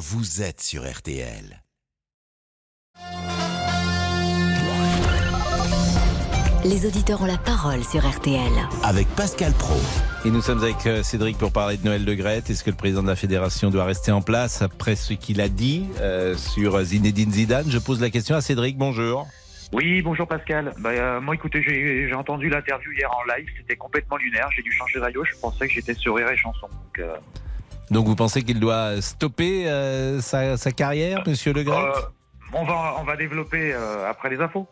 vous êtes sur RTL. Les auditeurs ont la parole sur RTL. Avec Pascal Pro. Et nous sommes avec euh, Cédric pour parler de Noël de Grette. Est-ce que le président de la fédération doit rester en place après ce qu'il a dit euh, sur Zinedine Zidane? Je pose la question à Cédric. Bonjour. Oui, bonjour Pascal. Bah, euh, moi, écoutez, j'ai j'ai entendu l'interview hier en live. C'était complètement lunaire. J'ai dû changer de radio. Je pensais que j'étais sur Rire et Chanson. Donc, euh, Donc vous pensez qu'il doit stopper euh, sa, carrière, monsieur Le euh, on va on va développer euh, après les infos.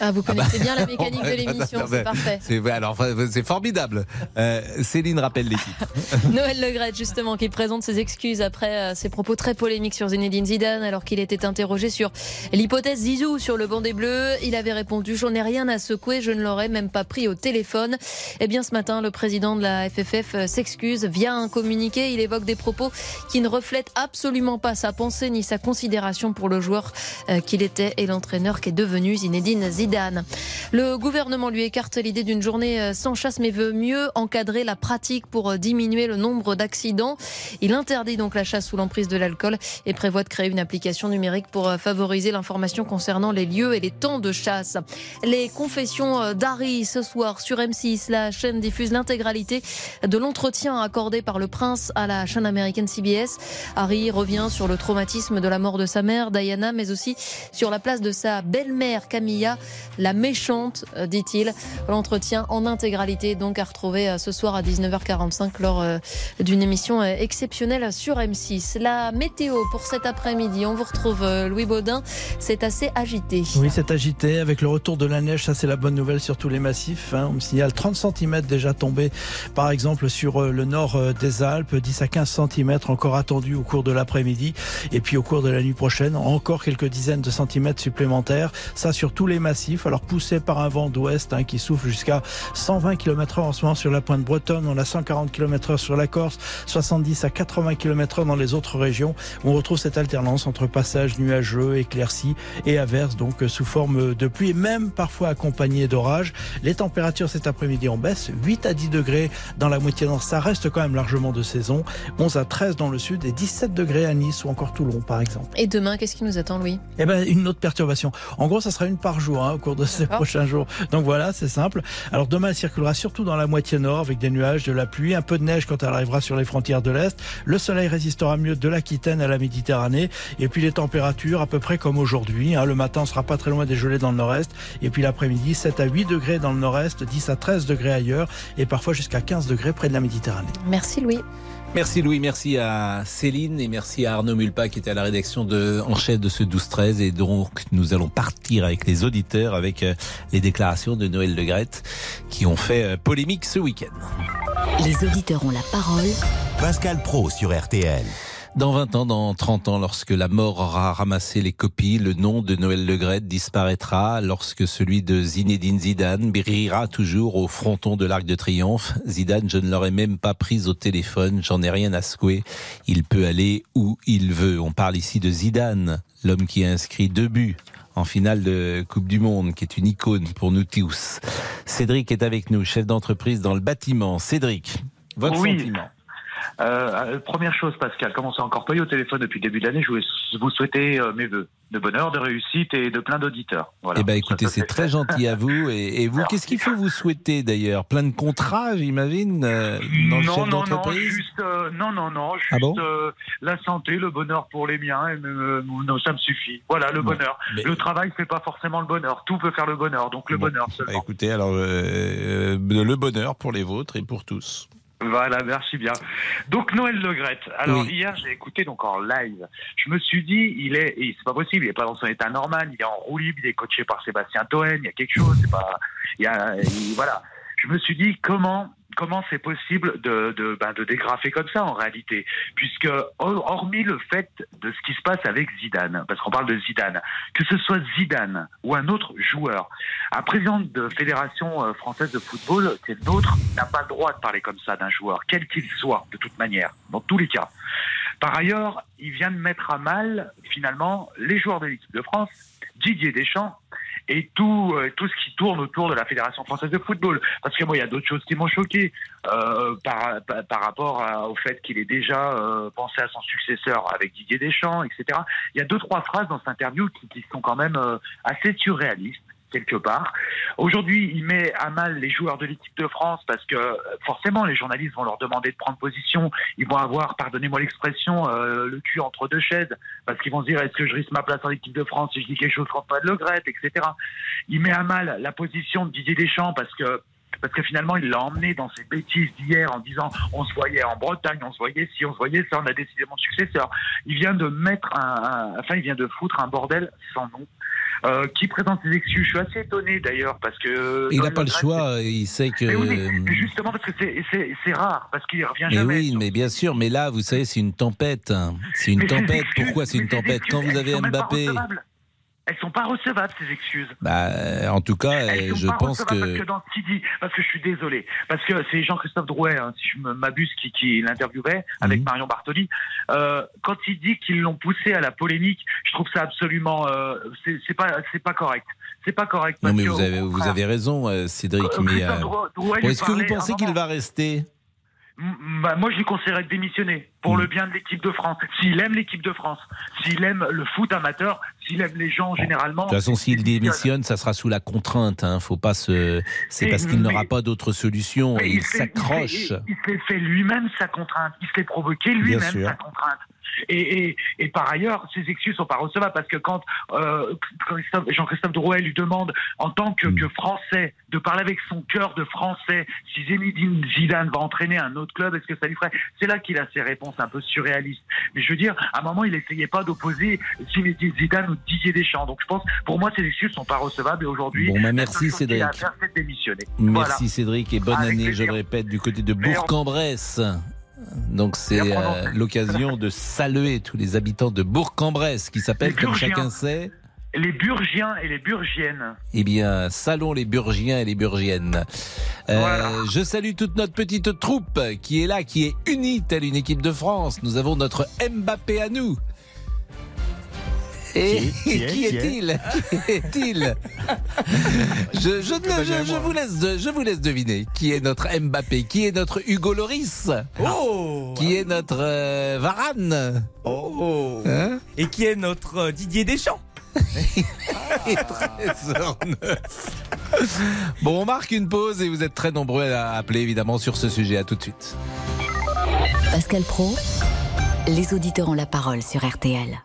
Ah, vous connaissez bien la mécanique de l'émission, c'est parfait. C'est alors c'est formidable. Euh, Céline rappelle l'équipe. Noël Legrette, justement, qui présente ses excuses après euh, ses propos très polémiques sur Zinedine Zidane, alors qu'il était interrogé sur l'hypothèse Zizou sur le banc des Bleus. Il avait répondu J'en ai rien à secouer, je ne l'aurais même pas pris au téléphone. Eh bien, ce matin, le président de la FFF euh, s'excuse via un communiqué. Il évoque des propos qui ne reflètent absolument pas sa pensée ni sa considération pour le joueur euh, qu'il était et l'entraîneur qu'est devenu Zinedine Zidane. Le gouvernement lui écarte l'idée d'une journée euh, sans chasse, mais veut mieux encadrer la pratique pour euh, diminuer le nombre d'accidents. Il interdit donc la chasse sous l'emprise de l'alcool et prévoit de créer une application numérique pour euh, favoriser l'information concernant les lieux et les temps de chasse. Les confessions d'Harry ce soir sur M6, la chaîne diffuse l'intégralité de l'entretien accordé par le prince à la chaîne américaine CBS. Harry revient sur le traumatisme de la mort de sa mère, Diana, mais aussi sur la place de sa belle-mère, Camilla, la méchante, euh, dit-il. L'entretien en intégralité, donc à retrouver euh, ce soir à 19h45 lors euh, d'une émission exceptionnelle sur M6. La météo pour cet après-midi, on vous retrouve Louis Baudin, c'est assez agité. Oui, c'est agité avec le retour de la neige. Ça, c'est la bonne nouvelle sur tous les massifs. On me signale 30 cm déjà tombés, par exemple, sur le nord des Alpes. 10 à 15 cm encore attendus au cours de l'après-midi. Et puis au cours de la nuit prochaine, encore quelques dizaines de centimètres supplémentaires. Ça, sur tous les massifs. Alors, poussé par un vent d'ouest hein, qui souffle jusqu'à 120 km/h en ce moment sur la pointe bretonne. On a 140 km/h sur la Corse, 70 à 80 km/h dans les autres régions. On retrouve cette alternance entre passages nuageux, éclaircies et averses, donc euh, sous forme de pluie, et même parfois accompagnées d'orages. Les températures cet après-midi en baisse, 8 à 10 degrés dans la moitié nord, ça reste quand même largement de saison. 11 à 13 dans le sud et 17 degrés à Nice ou encore Toulon par exemple. Et demain, qu'est-ce qui nous attend, Louis? Eh ben, une autre perturbation. En gros, ça sera une par jour hein, au cours de ces prochains jours. Donc voilà, c'est simple. Alors demain, elle circulera surtout dans la moitié nord avec des nuages, de la pluie, un peu de neige quand elle arrivera sur les frontières de l'Est. Le soleil résistera mieux de l'Aquitaine à la Méditerranée. Et puis les températures à peu près comme aujourd'hui. hein. Le matin, on sera pas très loin des gelées dans le nord-est. Et puis l'après-midi, 7 à 8 degrés dans le nord-est, 10 à 13 degrés ailleurs et parfois jusqu'à 15 degrés près de la Méditerranée. Merci, Louis. Merci Louis, merci à Céline et merci à Arnaud Mulpa qui était à la rédaction de, en chef de ce 12-13 et donc nous allons partir avec les auditeurs avec euh, les déclarations de Noël Le Grette qui ont fait euh, polémique ce week-end. Les auditeurs ont la parole. Pascal Pro sur RTL. Dans 20 ans, dans 30 ans, lorsque la mort aura ramassé les copies, le nom de Noël Le Grette disparaîtra. Lorsque celui de Zinedine Zidane brillera toujours au fronton de l'Arc de Triomphe. Zidane, je ne l'aurais même pas pris au téléphone. J'en ai rien à secouer. Il peut aller où il veut. On parle ici de Zidane, l'homme qui a inscrit deux buts en finale de Coupe du Monde, qui est une icône pour nous tous. Cédric est avec nous, chef d'entreprise dans le bâtiment. Cédric, votre Oui. sentiment Euh, euh, première chose, Pascal, comme on s'est encore pas eu au téléphone depuis le début de l'année, je voulais vous souhaiter euh, mes vœux de bonheur, de réussite et de plein d'auditeurs. Voilà. Eh Ça, écoutez, c'est très fait. gentil à vous. Et, et vous, qu'est-ce qu'il faut vous souhaiter d'ailleurs? Plein de contrats, j'imagine, euh, dans le non, chef non, non, d'entreprise? juste, euh, non, non, non, juste Ah bon? euh, la santé, le bonheur pour les miens, et non, ça me suffit. Voilà, le Bon, bonheur. mais- Le travail fait pas forcément le bonheur. Tout peut faire le bonheur, donc le Bon, bonheur bah, seulement. écoutez, alors le bonheur pour les vôtres et pour tous. Voilà, merci bien. Donc Noël Le Grette. Alors Oui. hier, j'ai écouté donc en live. Je me suis dit, il est, c'est pas possible, il est pas dans son état normal, il est en roue libre, il est coaché par Sébastien Toen, il y a quelque chose, c'est pas, il y a, il- voilà. Je me suis dit comment comment c'est possible ben, de dégrafer comme ça en réalité, puisque hor- hormis le fait de ce qui se passe avec Zidane, parce qu'on parle de Zidane, que ce soit Zidane ou un autre joueur, un président de fédération euh, française de football, c'est nôtre, n'a pas le droit de parler comme ça d'un joueur, quel qu'il soit, de toute manière, dans tous les cas. Par ailleurs, il vient de mettre à mal, finalement, les joueurs de l'équipe de France, Didier Deschamps et tout, euh, tout ce qui tourne autour de la Fédération française de football. Parce que moi, il y a d'autres choses qui m'ont choqué euh, par, par, rapport à- au fait qu'il ait déjà euh, pensé à son successeur avec Didier Deschamps, etc. Il y a deux, trois phrases dans cette interview qui, qui sont quand même euh, assez surréalistes quelque part. Aujourd'hui, il met à mal les joueurs de l'équipe de France parce que forcément, les journalistes vont leur demander de prendre position. Ils vont avoir, pardonnez-moi l'expression, euh, le cul entre deux chaises parce qu'ils vont se dire est-ce que je risque ma place en équipe de France si je dis quelque chose contre Paul Le Gret, etc. Il met à mal la position de Didier Deschamps parce que parce que finalement, il l'a emmené dans ses bêtises d'hier en disant on se voyait en Bretagne, on se voyait si, on se voyait ça, on a décidé mon successeur. Il vient de mettre un- enfin, il vient de foutre un bordel sans nom. Euh, qui présente ses excuses? Je suis assez étonné d'ailleurs parce que Il n'a pas le choix, il sait que. mais oui, mais- mais justement parce que c'est- rare, parce qu'il revient Mais jamais. oui, mais bien sûr, mais là, vous savez, c'est une tempête. hein. C'est une Mais tempête. Pourquoi c'est une mais tempête? Quand vous avez Mbappé. Elles sont pas recevables ces excuses. bah, euh, en tout cas, Elles euh, je pense recevables parce que. que dans parce que je suis désolé, parce que c'est Jean-Christophe Drouet, hein, si je m'abuse, qui, qui l'interviewait avec Mhm. Marion Bartoli. Euh, quand il dit qu'ils l'ont poussé à la polémique, je trouve ça absolument, euh, c'est pas, c'est pas correct. C'est pas correct. Non, mais que, vous avez, vous avez raison, Cédric. euh, Mais Christophe Drouet- Drouet bon, lui est-ce que vous pensez qu'il va rester? Bah, moi, je lui conseillerais de démissionner pour Mm. le bien de l'équipe de France. S'il aime l'équipe de France, s'il aime le foot amateur, s'il aime les gens généralement. De toute façon, s'il il démissionne, ça sera sous la contrainte. Hein. Faut pas se. C'est parce qu'il n'aura pas d'autre solution. Il s'est- s'accroche. Il, il s'est fait lui-même sa contrainte. Il s'est provoqué lui-même sa contrainte. Et, et, et par ailleurs, ces excuses sont pas recevables parce que quand euh, Christophe- Jean-Christophe Drouet lui demande, en tant que, Mm. que Français, de parler avec son cœur de Français, si Zinedine Zidane va entraîner un autre club, est-ce que ça lui ferait? C'est là qu'il a ses réponses un peu surréalistes. Mais je veux dire, à un moment, il essayait pas d'opposer Zinedine Zidane ou Didier Deschamps. Donc je pense, pour moi, ces excuses sont pas recevables. Et aujourd'hui, Bon, bah, merci, Cédric. faire. Merci Voilà. Cédric et bonne Avec année, je le répète, du côté de. Bourg-en-Bresse. Donc c'est euh, l'occasion de saluer tous les habitants de Bourg-en-Bresse qui s'appellent, comme chacun sait, Les Burgiens et les Burgiennes. eh bien, salons les Burgiens et les Burgiennes. Euh, Voilà. Je salue toute notre petite troupe qui est là, qui est unie telle une équipe de France. Nous avons notre Mbappé à nous. Et Qui est- qui est- qui est est-il Qui est-il je, je, ne- je- je vous laisse, de- je vous laisse deviner qui est notre Mbappé, qui est notre Hugo Loris, Oh qui est notre euh, Varane. Oh Hein Et qui est notre euh, Didier Deschamps et 13h09. Bon, on marque une pause et vous êtes très nombreux à appeler évidemment sur ce sujet. À tout de suite. Pascal Pro, les auditeurs ont la parole sur RTL.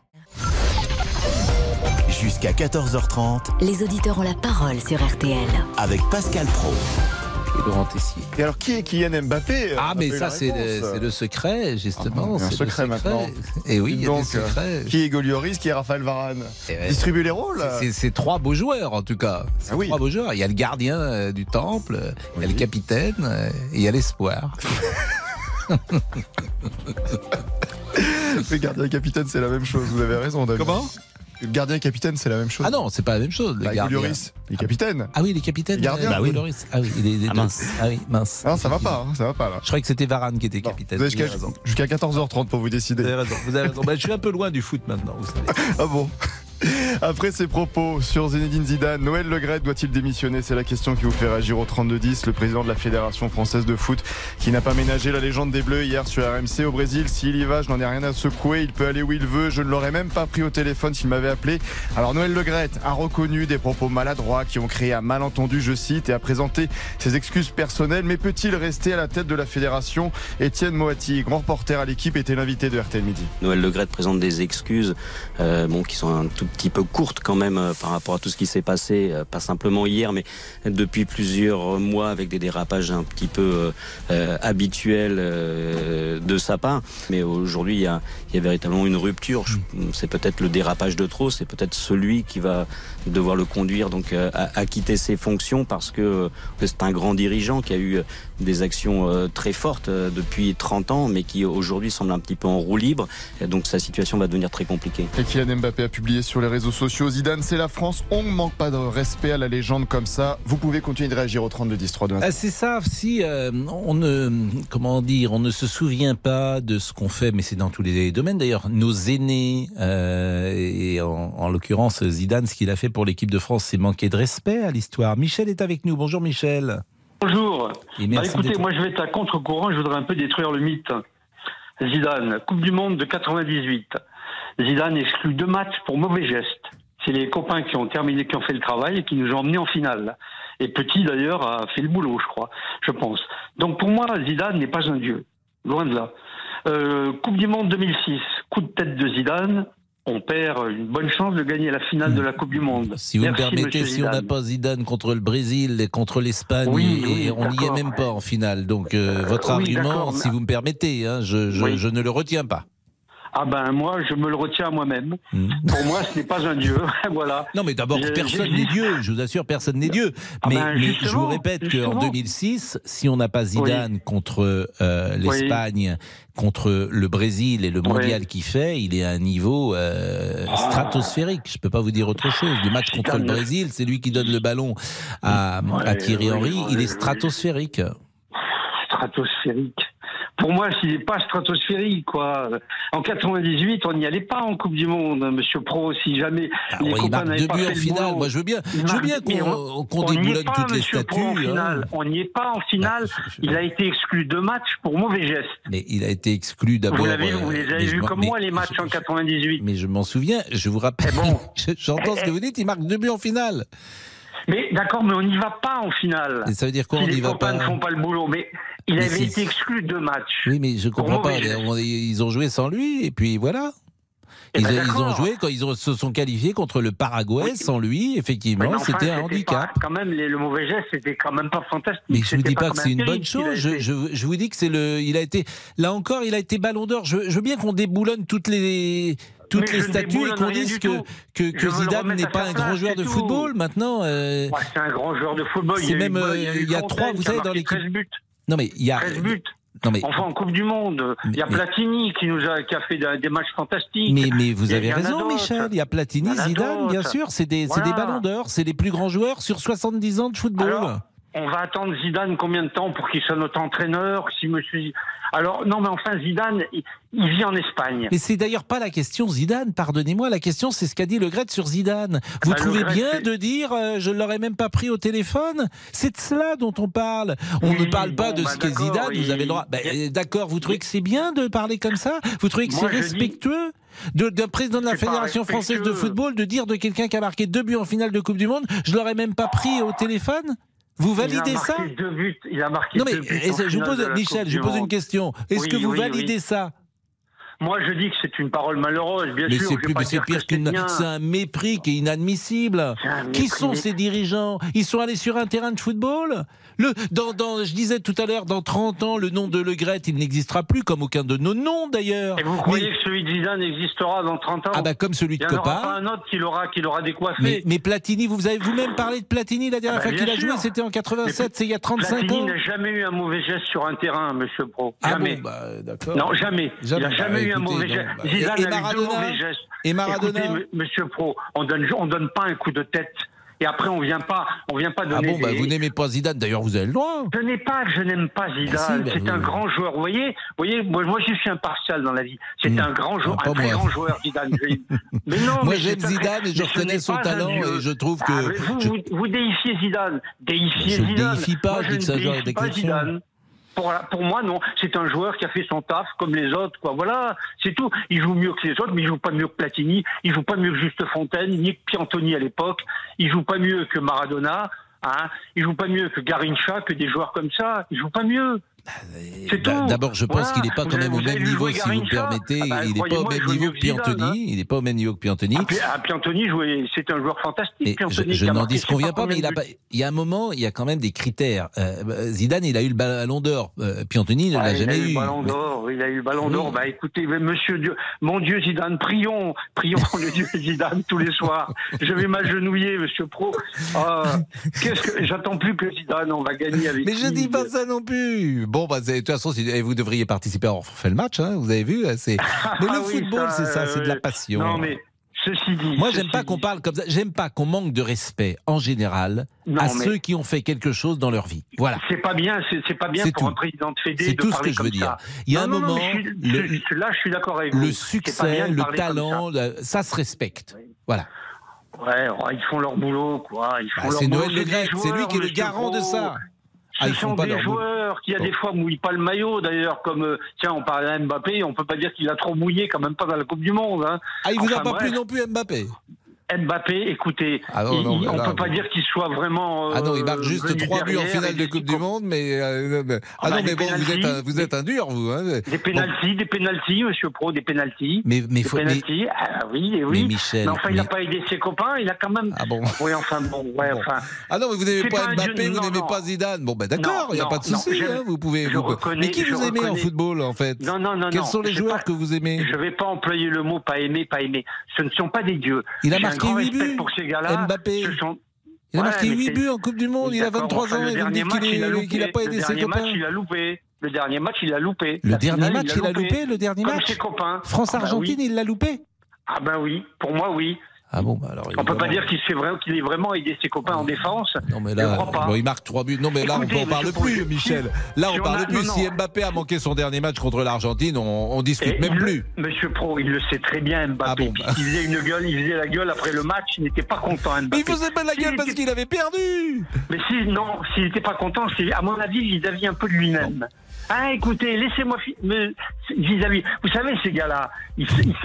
Jusqu'à 14h30 Les auditeurs ont la parole sur RTL. avec Pascal Pro. Et Laurent Tessier. Et alors, qui est Kylian Mbappé Ah, On a mais ça, c'est le, le secret, justement. Ah, il y a un c'est le secret maintenant. Et oui, il y a Donc, des secrets. Qui est Golioris, qui est Raphaël Varane Et ouais. Distribuer les rôles C'est- trois beaux joueurs, en tout cas. C'est Ah oui. trois beaux joueurs. Il y a le gardien euh, du temple, euh, il y a le capitaine, euh, et il y a l'espoir. Le gardien et capitaine, c'est la même chose. Vous avez raison, David. Comment? Le gardien et capitaine, c'est la même chose. Ah non, c'est pas la même chose, le Bah, il est capitaine. Ah oui, les capitaines. Gardien. euh, Bah oui. Loris. Ah oui, il est, Ah mince. Ah oui, mince. Ah, ça va pas, hein, ça va pas là. Je croyais que c'était Varane qui était capitaine. vous avez Vous avez jusqu'à raison. jusqu'à 14h30 pour vous Vous décider. avez raison. Vous avez raison. Bah, je suis un peu loin du foot maintenant, vous savez. Ah bon Après ces propos sur Zinedine Zidane, Noël Legret doit-il démissionner C'est la question qui vous fait réagir au 32-10. Le président de la Fédération française de foot qui n'a pas ménagé la légende des Bleus hier sur RMC au Brésil. S'il y va, je n'en ai rien à secouer. Il peut aller où il veut. Je ne l'aurais même pas pris au téléphone s'il m'avait appelé. Alors Noël Legret a reconnu des propos maladroits qui ont créé un malentendu, je cite, et a présenté ses excuses personnelles. Mais peut-il rester à la tête de la fédération? Étienne Moati, grand reporter à l'équipe, était l'invité de RTL Midi. Noël Legret présente des excuses euh, bon, qui sont un tout petit peu courtes quand même euh, par rapport à tout ce qui s'est passé, euh, pas simplement hier, mais depuis plusieurs mois avec des dérapages un petit peu euh, habituels euh, de sa part. Mais aujourd'hui, il y a, il y a véritablement une rupture. Je- C'est peut-être le dérapage de trop, c'est peut-être celui qui va devoir le conduire donc à, à quitter ses fonctions parce que c'est un grand dirigeant qui a eu des actions très fortes depuis 30 ans, mais qui aujourd'hui semble un petit peu en roue libre. Et donc sa situation va devenir très compliquée. Et Kylian Mbappé a publié sur sur les réseaux sociaux. Zidane, c'est la France. On ne manque pas de respect à la légende comme ça. Vous pouvez continuer de réagir au 32 10 3 2 Ah, c'est ça. Si euh, on ne, comment dire, on ne se souvient pas de ce qu'on fait, mais c'est dans tous les domaines. D'ailleurs, nos aînés euh, et en, en l'occurrence Zidane, ce qu'il a fait pour l'équipe de France, c'est manquer de respect à l'histoire. Michel est avec nous. Bonjour Michel. Bonjour. Et Bah, écoutez, moi je vais être à contre-courant, je voudrais un peu détruire le mythe. Zidane, Coupe du Monde de 98. Zidane exclut deux matchs pour mauvais gestes. C'est les copains qui ont terminé, qui ont fait le travail et qui nous ont emmenés en finale. Et Petit d'ailleurs a fait le boulot, je crois, je pense. Donc pour moi, Zidane n'est pas un dieu, loin de là. Euh, coupe du Monde 2006, coup de tête de Zidane, on perd une bonne chance de gagner la finale de la Coupe du Monde. Si vous Merci, me permettez, si on n'a pas Zidane contre le Brésil et contre l'Espagne, Oui, et oui, on n'y est même pas en finale. Donc euh, votre oui, argument, si vous me permettez, hein, je, je- Oui. je ne le retiens pas. Ah ben moi, je me le retiens à moi-même. Hmm. Pour moi, ce n'est pas un dieu. voilà. Non, mais d'abord, personne n'est Dieu. Je vous assure, personne n'est Dieu. Ah mais, ben, mais je vous répète qu'en justement. 2006, si on n'a pas Zidane contre euh, l'Espagne, contre le Brésil et le mondial qu'il fait, il est à un niveau euh, stratosphérique. Je peux pas vous dire autre chose. Le match contre le. Brésil, c'est lui qui donne le ballon à, Thierry Henry. il est stratosphérique. Stratosphérique. Pour moi, n'est pas stratosphérique, quoi. En 98, on n'y allait pas en Coupe du Monde, Monsieur Pro. Si jamais Ah les ouais, copains n'avaient pas fait en le finale. Moi, je veux bien, je veux bien qu'on qu'on on n'y est déboulonne pas, toutes les Monsieur Pro, en statues. hein. finale. On n'y est pas en finale. Bah, Il a été exclu deux matchs pour mauvais gestes. Mais il a été exclu d'abord. Vous, euh, vous les avez vus comme mais moi, les matchs je- en je- 98. Mais je m'en souviens, je vous rappelle. Bon. J'entends ce que vous dites, il marque deux buts en finale. Mais d'accord, mais on n'y va pas en finale. Et ça veut dire quoi, si on n'y les va copains pas ne font pas le boulot. Mais il Mais avait si- été exclu deux matchs. Oui, mais je comprends pas. Ils ont joué sans lui, et puis voilà. Eh Ils, ben, ils ont joué quand ils ont- se sont qualifiés contre le Paraguay Oui. sans lui. Effectivement, enfin, c'était un handicap. pas- quand même, les- le mauvais geste, c'était quand même pas fantastique. Mais je vous dis pas, que c'est un une bonne a chose. Je, été. je- je vous dis que c'est le. Il a été là encore. Il a été Ballon d'Or. Je, je veux bien qu'on déboulonne toutes les toutes Mais les statues et qu'on dise que que, Zidane n'est pas un grand joueur de tout. football. Maintenant, euh, Ouais, c'est un grand joueur de football. C'est Il y a eu- même, euh, eu il y a trois, vous a savez, dans l'équipe- 13 buts. Non mais il y a. 13 buts. Non mais Enfin, en Coupe du Monde, il y a Mais- Platini qui nous a, qui a fait des matchs fantastiques. Mais, mais vous avez raison. Michel. Il y a Platini, Zidane, bien sûr. C'est des, c'est des Voilà. ballons d'or. C'est les plus grands joueurs sur 70 ans de football. Alors, on va attendre Zidane combien de temps pour qu'il soit notre entraîneur Si monsieur, alors non, mais enfin Zidane, il, vit en Espagne. Mais c'est d'ailleurs pas la question Zidane, pardonnez-moi. La question, c'est ce qu'a dit Le Gret sur Zidane. Vous Bah, trouvez Gret, bien de dire euh, je ne l'aurais même pas pris au téléphone? C'est de cela dont on parle. On Oui, ne parle pas bon, de bah, ce qu'est Zidane, vous avez le droit. Bah, D'accord, vous trouvez que c'est bien de parler comme ça? Vous trouvez que c'est dis- respectueux d'un président de la Fédération française de football de dire de quelqu'un qui a marqué deux buts en finale de Coupe du Monde je l'aurais même pas pris au téléphone? Vous validez il a ça marqué deux buts. Il a marqué Non mais deux buts je vous pose, Michel, je vous pose une question. Est-ce Oui, que vous oui, validez oui. ça Moi, je dis que c'est une parole malheureuse, bien Mais sûr. c'est plus- c'est pire qu'une. C'est un mépris qui est inadmissible. Qui sont ces dirigeants? Ils sont allés sur un terrain de football? Le, dans, dans, Je disais tout à l'heure, dans 30 ans, le nom de Le Gret, il n'existera plus, comme aucun de nos noms d'ailleurs. Et vous Mais- croyez que celui de Zidane existera dans 30 ans? Ah bah comme celui Il de n'y en aura pas Copa. un autre qui l'aura, qui l'aura décoiffé. Mais, mais Platini, vous avez vous-même parlé de Platini la dernière Ah bah, fois qu'il a joué, c'était en 87, c'est il y a 35 Platini ans. n'a jamais eu un mauvais geste sur un terrain, monsieur Pro. Ah jamais. bon, bah, d'accord. Non, jamais. Jamais. Il n'a jamais Bah, eu un mauvais geste. bah, Zidane et- et a eu deux Maradona mauvais gestes. Et Maradona Écoutez, monsieur Pro, on donne, on donne pas un coup de tête. Et après, on vient pas, on vient pas Ah donner. bon, bah, des- vous n'aimez pas Zidane, d'ailleurs vous avez le droit. Ce n'est pas que je n'aime pas Zidane. Ah si, bah, c'est vous- un grand joueur. Vous voyez, voyez moi, moi, je suis impartial dans la vie. C'est Hmm. un grand joueur, Ah, pas un très moi. grand joueur, Zidane. Je- mais non, Moi j'aime c'est Zidane et je reconnais son pas talent et je trouve que. Ah, vous, je- vous, vous déifiez Zidane. Déifiez Je Zidane. déifie pas, Moi, je je c'est ne déifie pas. Zidane. Pour, moi, non. C'est un joueur qui a fait son taf comme les autres. Quoi. Voilà, c'est tout. Il joue mieux que les autres, mais il joue pas mieux que Platini. Il joue pas mieux que Juste Fontaine, ni que Piantoni à l'époque. Il joue pas mieux que Maradona. Hein. Il joue pas mieux que Garincha, que des joueurs comme ça. Il joue pas mieux. Bah. D'abord, je pense Voilà. qu'il n'est pas quand même au vous même niveau, si vous me Garincha permettez. Ah bah, il n'est pas au même il niveau que Piantoni. Il n'est pas au même niveau que Piantoni. Ah, Pi- Piantoni, c'est un joueur fantastique. Mais je, Piantoni, je a n'en marqué dis ce qu'on je sais vient pas, mais il, a pas, il y a un moment, il y a quand même des critères. Euh, Zidane, il a eu le ballon d'or. Euh, Piantoni ne Ah, l'a il jamais a eu eu. le ballon Mais- d'or, il a eu le ballon d'or. Bah écoutez, mais monsieur Dieu, mon Dieu Zidane, prions, prions le Dieu Zidane tous les soirs. Je vais m'agenouiller, monsieur Pro. Ah, qu'est-ce que j'attends plus que Zidane, on va gagner avec Mais je lui. dis pas ça non plus. Bon, bah, de toute façon, vous devriez participer. On fait le match, hein, vous avez vu. hein, c'est- Mais le Ah oui, football, c'est ça, c'est de la passion. Non mais Ceci dit. Moi, j'aime pas qu'on parle comme ça. J'aime pas qu'on manque de respect en général Non, à ceux qui ont fait quelque chose dans leur vie. Voilà. C'est pas bien, c'est pas bien pour tout. un président de Fédé C'est tout ce que je veux dire. ça. Il y a un Non, moment, je le- je- là, je suis d'accord avec vous. Le succès, le talent, le- ça se respecte. Voilà. Ouais, ouais, ils font leur boulot, quoi. Ils font Bah, leur c'est. Noël Le c'est lui qui est le garant de ça. Ah, Ce ils font sont des leur joueurs qui, a Bon. des fois, mouillent pas le maillot, d'ailleurs, comme, euh, tiens, on parle de Mbappé, on peut pas dire qu'il a trop mouillé, quand même pas dans la Coupe du Monde, hein. Ah, il vous a pas bref. plu non plus Mbappé? Mbappé, écoutez, Ah non, il- non, il- mais on là, peut pas dire qu'il soit vraiment. Ah non, il euh, marque juste venu trois buts en finale de Coupe du Monde, mais euh, euh, ah Ah bah, non, mais des bon, vous êtes un, vous êtes un dur, vous. Hein. Des pénalties, des pénalties, monsieur Pro, des pénalties. Mais mais Des faut mais, pénalties, ah oui, et oui. mais Michel. Mais enfin, il n'a mais- pas aidé ses copains, il a quand même. Ah bon. Oui, enfin, bon, ouais, Bon. enfin. Ah non, mais vous n'aimez pas pas Mbappé, vous n'aimez pas Zidane. Bon, ben d'accord, il n'y a pas de souci. hein, vous pouvez. mais qui vous aimez en football, en fait? Non, non, non, Quels sont les joueurs que vous aimez? Je vais pas employer le mot pas aimer, pas aimer. Ce ne sont pas des dieux. Il a marqué grand 8 respect buts. pour ces gars-là. Mbappé. Ce sont- Il a Ouais, marqué mais 8 c'est- buts en Coupe du Monde, il a d'accord, 23 enfin, ans le et vous me dernier dites match, qu'il il a est- loupé. qu'il n'a pas aidé Le ses dernier match, copains. il a loupé. Le dernier match, il a loupé. Le dernier match, il a loupé, le dernier Comme match ses copains. France-Argentine, Ah bah il l'a loupé Ah ben oui, pour moi oui. Ah bon, bah alors. On peut pas dire qu'il fait vraiment, qu'il ait vraiment aidé ses copains en défense. Non mais là, bon, il marque 3 buts. Non mais là, on n'en parle plus, Michel. Là, si on on parle a- plus. non, Si. Mbappé a manqué son dernier match contre l'Argentine, on, on discute Et même il le- plus. Monsieur Pro, il le sait très bien, Mbappé. Ah bon, bah. Il faisait une gueule, il faisait la gueule après le match, il n'était pas content, Mbappé. Mais il faisait pas la gueule parce était- qu'il avait perdu. Mais si, non, s'il n'était pas content, c'est, à mon avis, vis-à-vis un peu de lui-même. Ah, écoutez, laissez-moi vis-à-vis. Vous savez, ces gars-là, ils, ils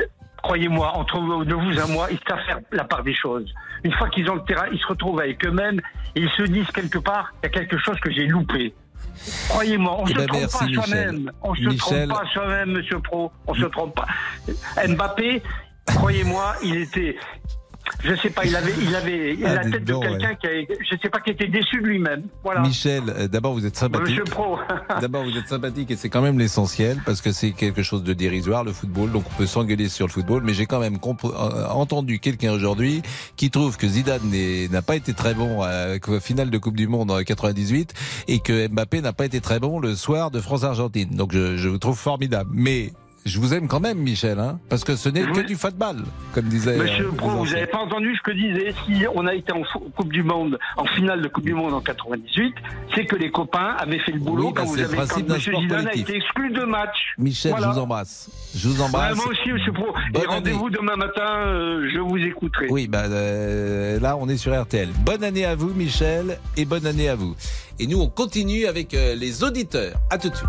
croyez-moi, entre vous- de vous et moi, ils savent faire la part des choses. Une fois qu'ils ont le terrain, ils se retrouvent avec eux-mêmes et ils se disent quelque part, il y a quelque chose que j'ai loupé. Croyez-moi, on Eh se ben, trompe merci, pas soi-même. On se Michel. trompe pas soi-même, monsieur Pro. On se trompe pas. Mbappé, croyez-moi, il était. Je sais pas, il avait, il avait Ah, la tête de quelqu'un ouais. qui avait, je sais pas, qui était déçu de lui-même. Voilà. Michel, euh, d'abord vous êtes sympathique. Monsieur Pro. D'abord, vous êtes sympathique et c'est quand même l'essentiel parce que c'est quelque chose de dérisoire, le football. Donc, on peut s'engueuler sur le football. Mais j'ai quand même euh, entendu quelqu'un aujourd'hui qui trouve que Zidane n'a pas été très bon à la finale de Coupe du Monde en 98 et que Mbappé n'a pas été très bon le soir de France-Argentine. Donc, je, je vous trouve formidable. Mais je vous aime quand même, Michel, hein, parce que ce n'est que du football, comme disait. Monsieur Pro, vous n'avez pas entendu ce que disait Si on a été en Coupe du Monde, en finale de Coupe du Monde en 98, c'est que les copains avaient fait le boulot Oui, bah, quand vous c'est le avez principe quand Monsieur Zidane a été exclu de match. Michel, Voilà. je vous embrasse. Je vous Ouais, embrasse. moi aussi, Monsieur Pro. Bonne Et rendez-vous demain matin, euh, je vous écouterai. Oui, bah, euh, là, on est sur RTL. Bonne année à vous, Michel, et bonne année à vous. Et nous, on continue avec euh, les auditeurs. À tout de suite.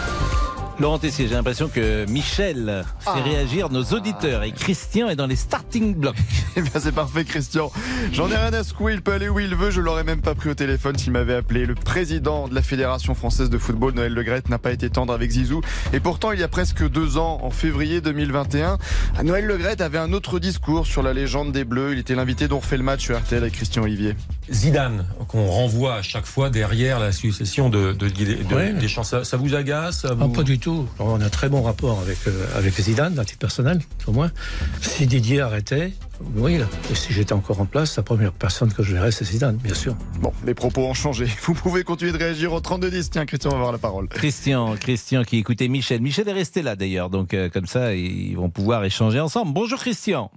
Laurent Tessier, j'ai l'impression que Michel fait Ah. réagir nos auditeurs et Christian est dans les starting blocks. Eh bien, c'est parfait, Christian. J'en ai rien à secouer. Il peut aller où il veut. Je l'aurais même pas pris au téléphone s'il m'avait appelé. Le président de la Fédération française de football, Noël Legrette, n'a pas été tendre avec Zizou. Et pourtant, il y a presque deux ans, en février 2021, Noël Legrette avait un autre discours sur la légende des Bleus. Il était l'invité dont refait le match sur RTL avec Christian Olivier. Zidane, qu'on renvoie à chaque fois derrière la succession de, de, de- Ouais. des champs. Ça, ça vous agace ça Ah, pas du tout. Alors, on a un très bon rapport avec, euh, avec Zidane, à titre personnel, au moins. Si Didier arrêtait, oui, là. Et si j'étais encore en place, la première personne que je verrais, c'est Zidane, bien sûr. Bon, les propos ont changé. Vous pouvez continuer de réagir au 3210. Tiens, Christian va avoir la parole. Christian, Christian qui écoutait Michel. Michel est resté là d'ailleurs, donc euh, comme ça, ils vont pouvoir échanger ensemble. Bonjour Christian.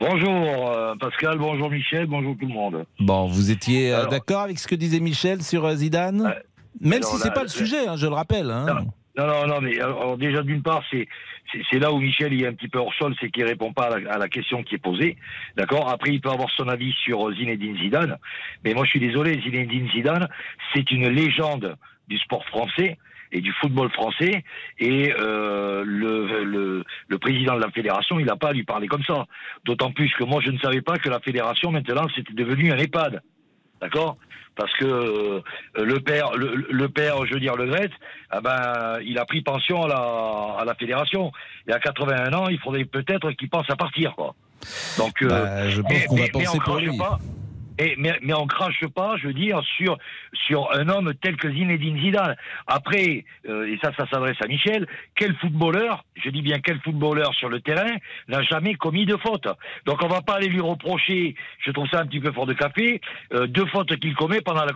Bonjour euh, Pascal, bonjour Michel, bonjour tout le monde. Bon, vous étiez euh, d'accord avec ce que disait Michel sur euh, Zidane? Même si c'est pas le sujet, hein, je le rappelle. hein. Non, non, non, mais alors, alors, déjà d'une part, c'est là où Michel il est un petit peu hors sol, c'est qu'il répond pas à la, à la question qui est posée, d'accord? Après, il peut avoir son avis sur euh, Zinedine Zidane, mais moi je suis désolé, Zinedine Zidane, c'est une légende du sport français et du football français, et euh, le, le le président de la fédération, il n'a pas à lui parler comme ça. D'autant plus que moi je ne savais pas que la fédération maintenant c'était devenu un EHPAD. D'accord? Parce que euh, le père, le, le père, je veux dire, Le ah ben, il a pris pension à la, à la fédération. Et à 81 ans, il faudrait peut-être qu'il pense à partir, quoi. Donc, euh, Bah, je pense qu'on va penser pour lui. pas. Et, mais, mais on crache pas, je veux dire, sur, sur un homme tel que Zinedine Zidane. Après, euh, et ça, ça s'adresse à Michel, quel footballeur, je dis bien quel footballeur sur le terrain, n'a jamais commis de faute Donc on va pas aller lui reprocher, je trouve ça un petit peu fort de café, euh, deux fautes qu'il commet pendant, la,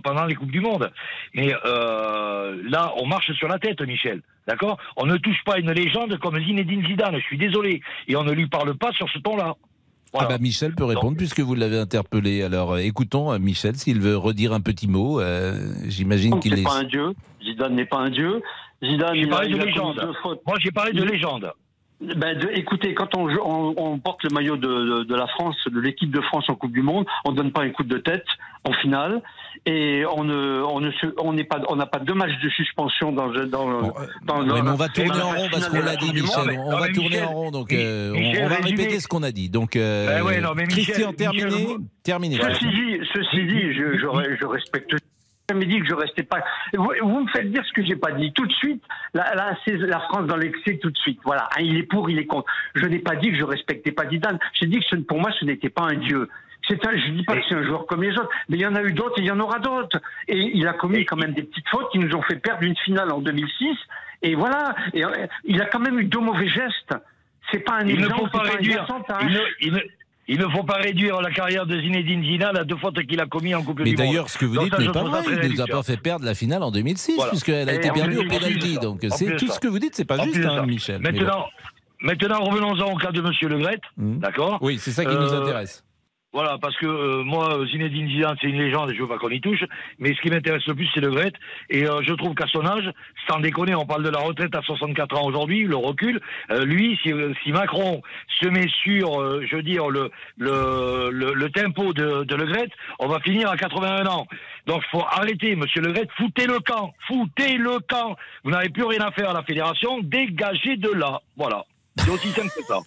pendant les Coupes du Monde. Mais euh, là, on marche sur la tête, Michel. D'accord? On ne touche pas une légende comme Zinedine Zidane, je suis désolé. Et on ne lui parle pas sur ce ton-là. Ah bah Michel peut répondre puisque vous l'avez interpellé. Alors euh, écoutons euh, Michel s'il veut redire un petit mot. Euh, J'imagine qu'il n'est est. pas un dieu. Zidane n'est pas un dieu. Zidane. J'ai parlé de légende. Moi, j'ai parlé de légende. Ben, de- écoutez, quand on, on, on porte le maillot de, de, de la France, de l'équipe de France en Coupe du Monde, on ne donne pas un coup de tête en finale et on ne, on ne, on n'est pas, on n'a pas deux matchs de suspension dans, dans, dans, Ouais, dans mais on va tourner en rond parce qu'on la dit, Monde. Michel. mais- On non, va tourner Michel- en rond, donc euh, on- Michel, on, va répéter ce qu'on a dit. Donc, euh, Ben ouais, non, Christian, terminé, terminé. Ceci dit, ceci dit, je, je, je respecte. Je me dit que je restais pas. Vous, vous me faites dire ce que j'ai pas dit. Tout de suite, là, là c'est la France dans l'excès tout de suite. Voilà, Hein, il est pour, il est contre. Je n'ai pas dit que je respectais pas Zidane. J'ai dit que ce- pour moi, ce n'était pas un dieu. C'est un, je dis pas que c'est un joueur comme les autres, mais il y en a eu d'autres et il y en aura d'autres. Et il a commis quand même des petites fautes qui nous ont fait perdre une finale en 2006. Et voilà, et, euh, il a quand même eu deux mauvais gestes. C'est pas un Il ne exemple, faut pas réduire. un Il ne, il ne- il ne faut pas réduire la carrière de Zinedine Zidane à deux fautes qu'il a commis en Coupe Mais du Monde. d'ailleurs, ce que vous dites n'est pas vrai. Il ne nous a pas fait perdre la finale en 2006, Voilà. puisqu'elle a Et été perdue au pénalty. Donc, c'est tout ce que vous dites, c'est pas En juste, hein. Michel. Mais bon. Maintenant, maintenant revenons-en au cas de Monsieur Le Gret, Hum. d'accord? Oui, c'est ça qui nous Euh, intéresse. Voilà, parce que euh, moi, Zinedine Zidane, c'est une légende et je veux pas qu'on y touche. Mais ce qui m'intéresse le plus, c'est le Gret. Et euh, je trouve qu'à son âge, sans déconner, on parle de la retraite à 64 ans aujourd'hui, le recul. euh, lui, si, si Macron se met sur, euh, je veux dire, le, le, le, le tempo de, de Le Gret, on va finir à 81 ans. Donc, faut arrêter, monsieur Le Gret, foutez le camp, foutez le camp. Vous n'avez plus rien à faire à la fédération, dégagez de là. Voilà. C'est aussi simple que ça.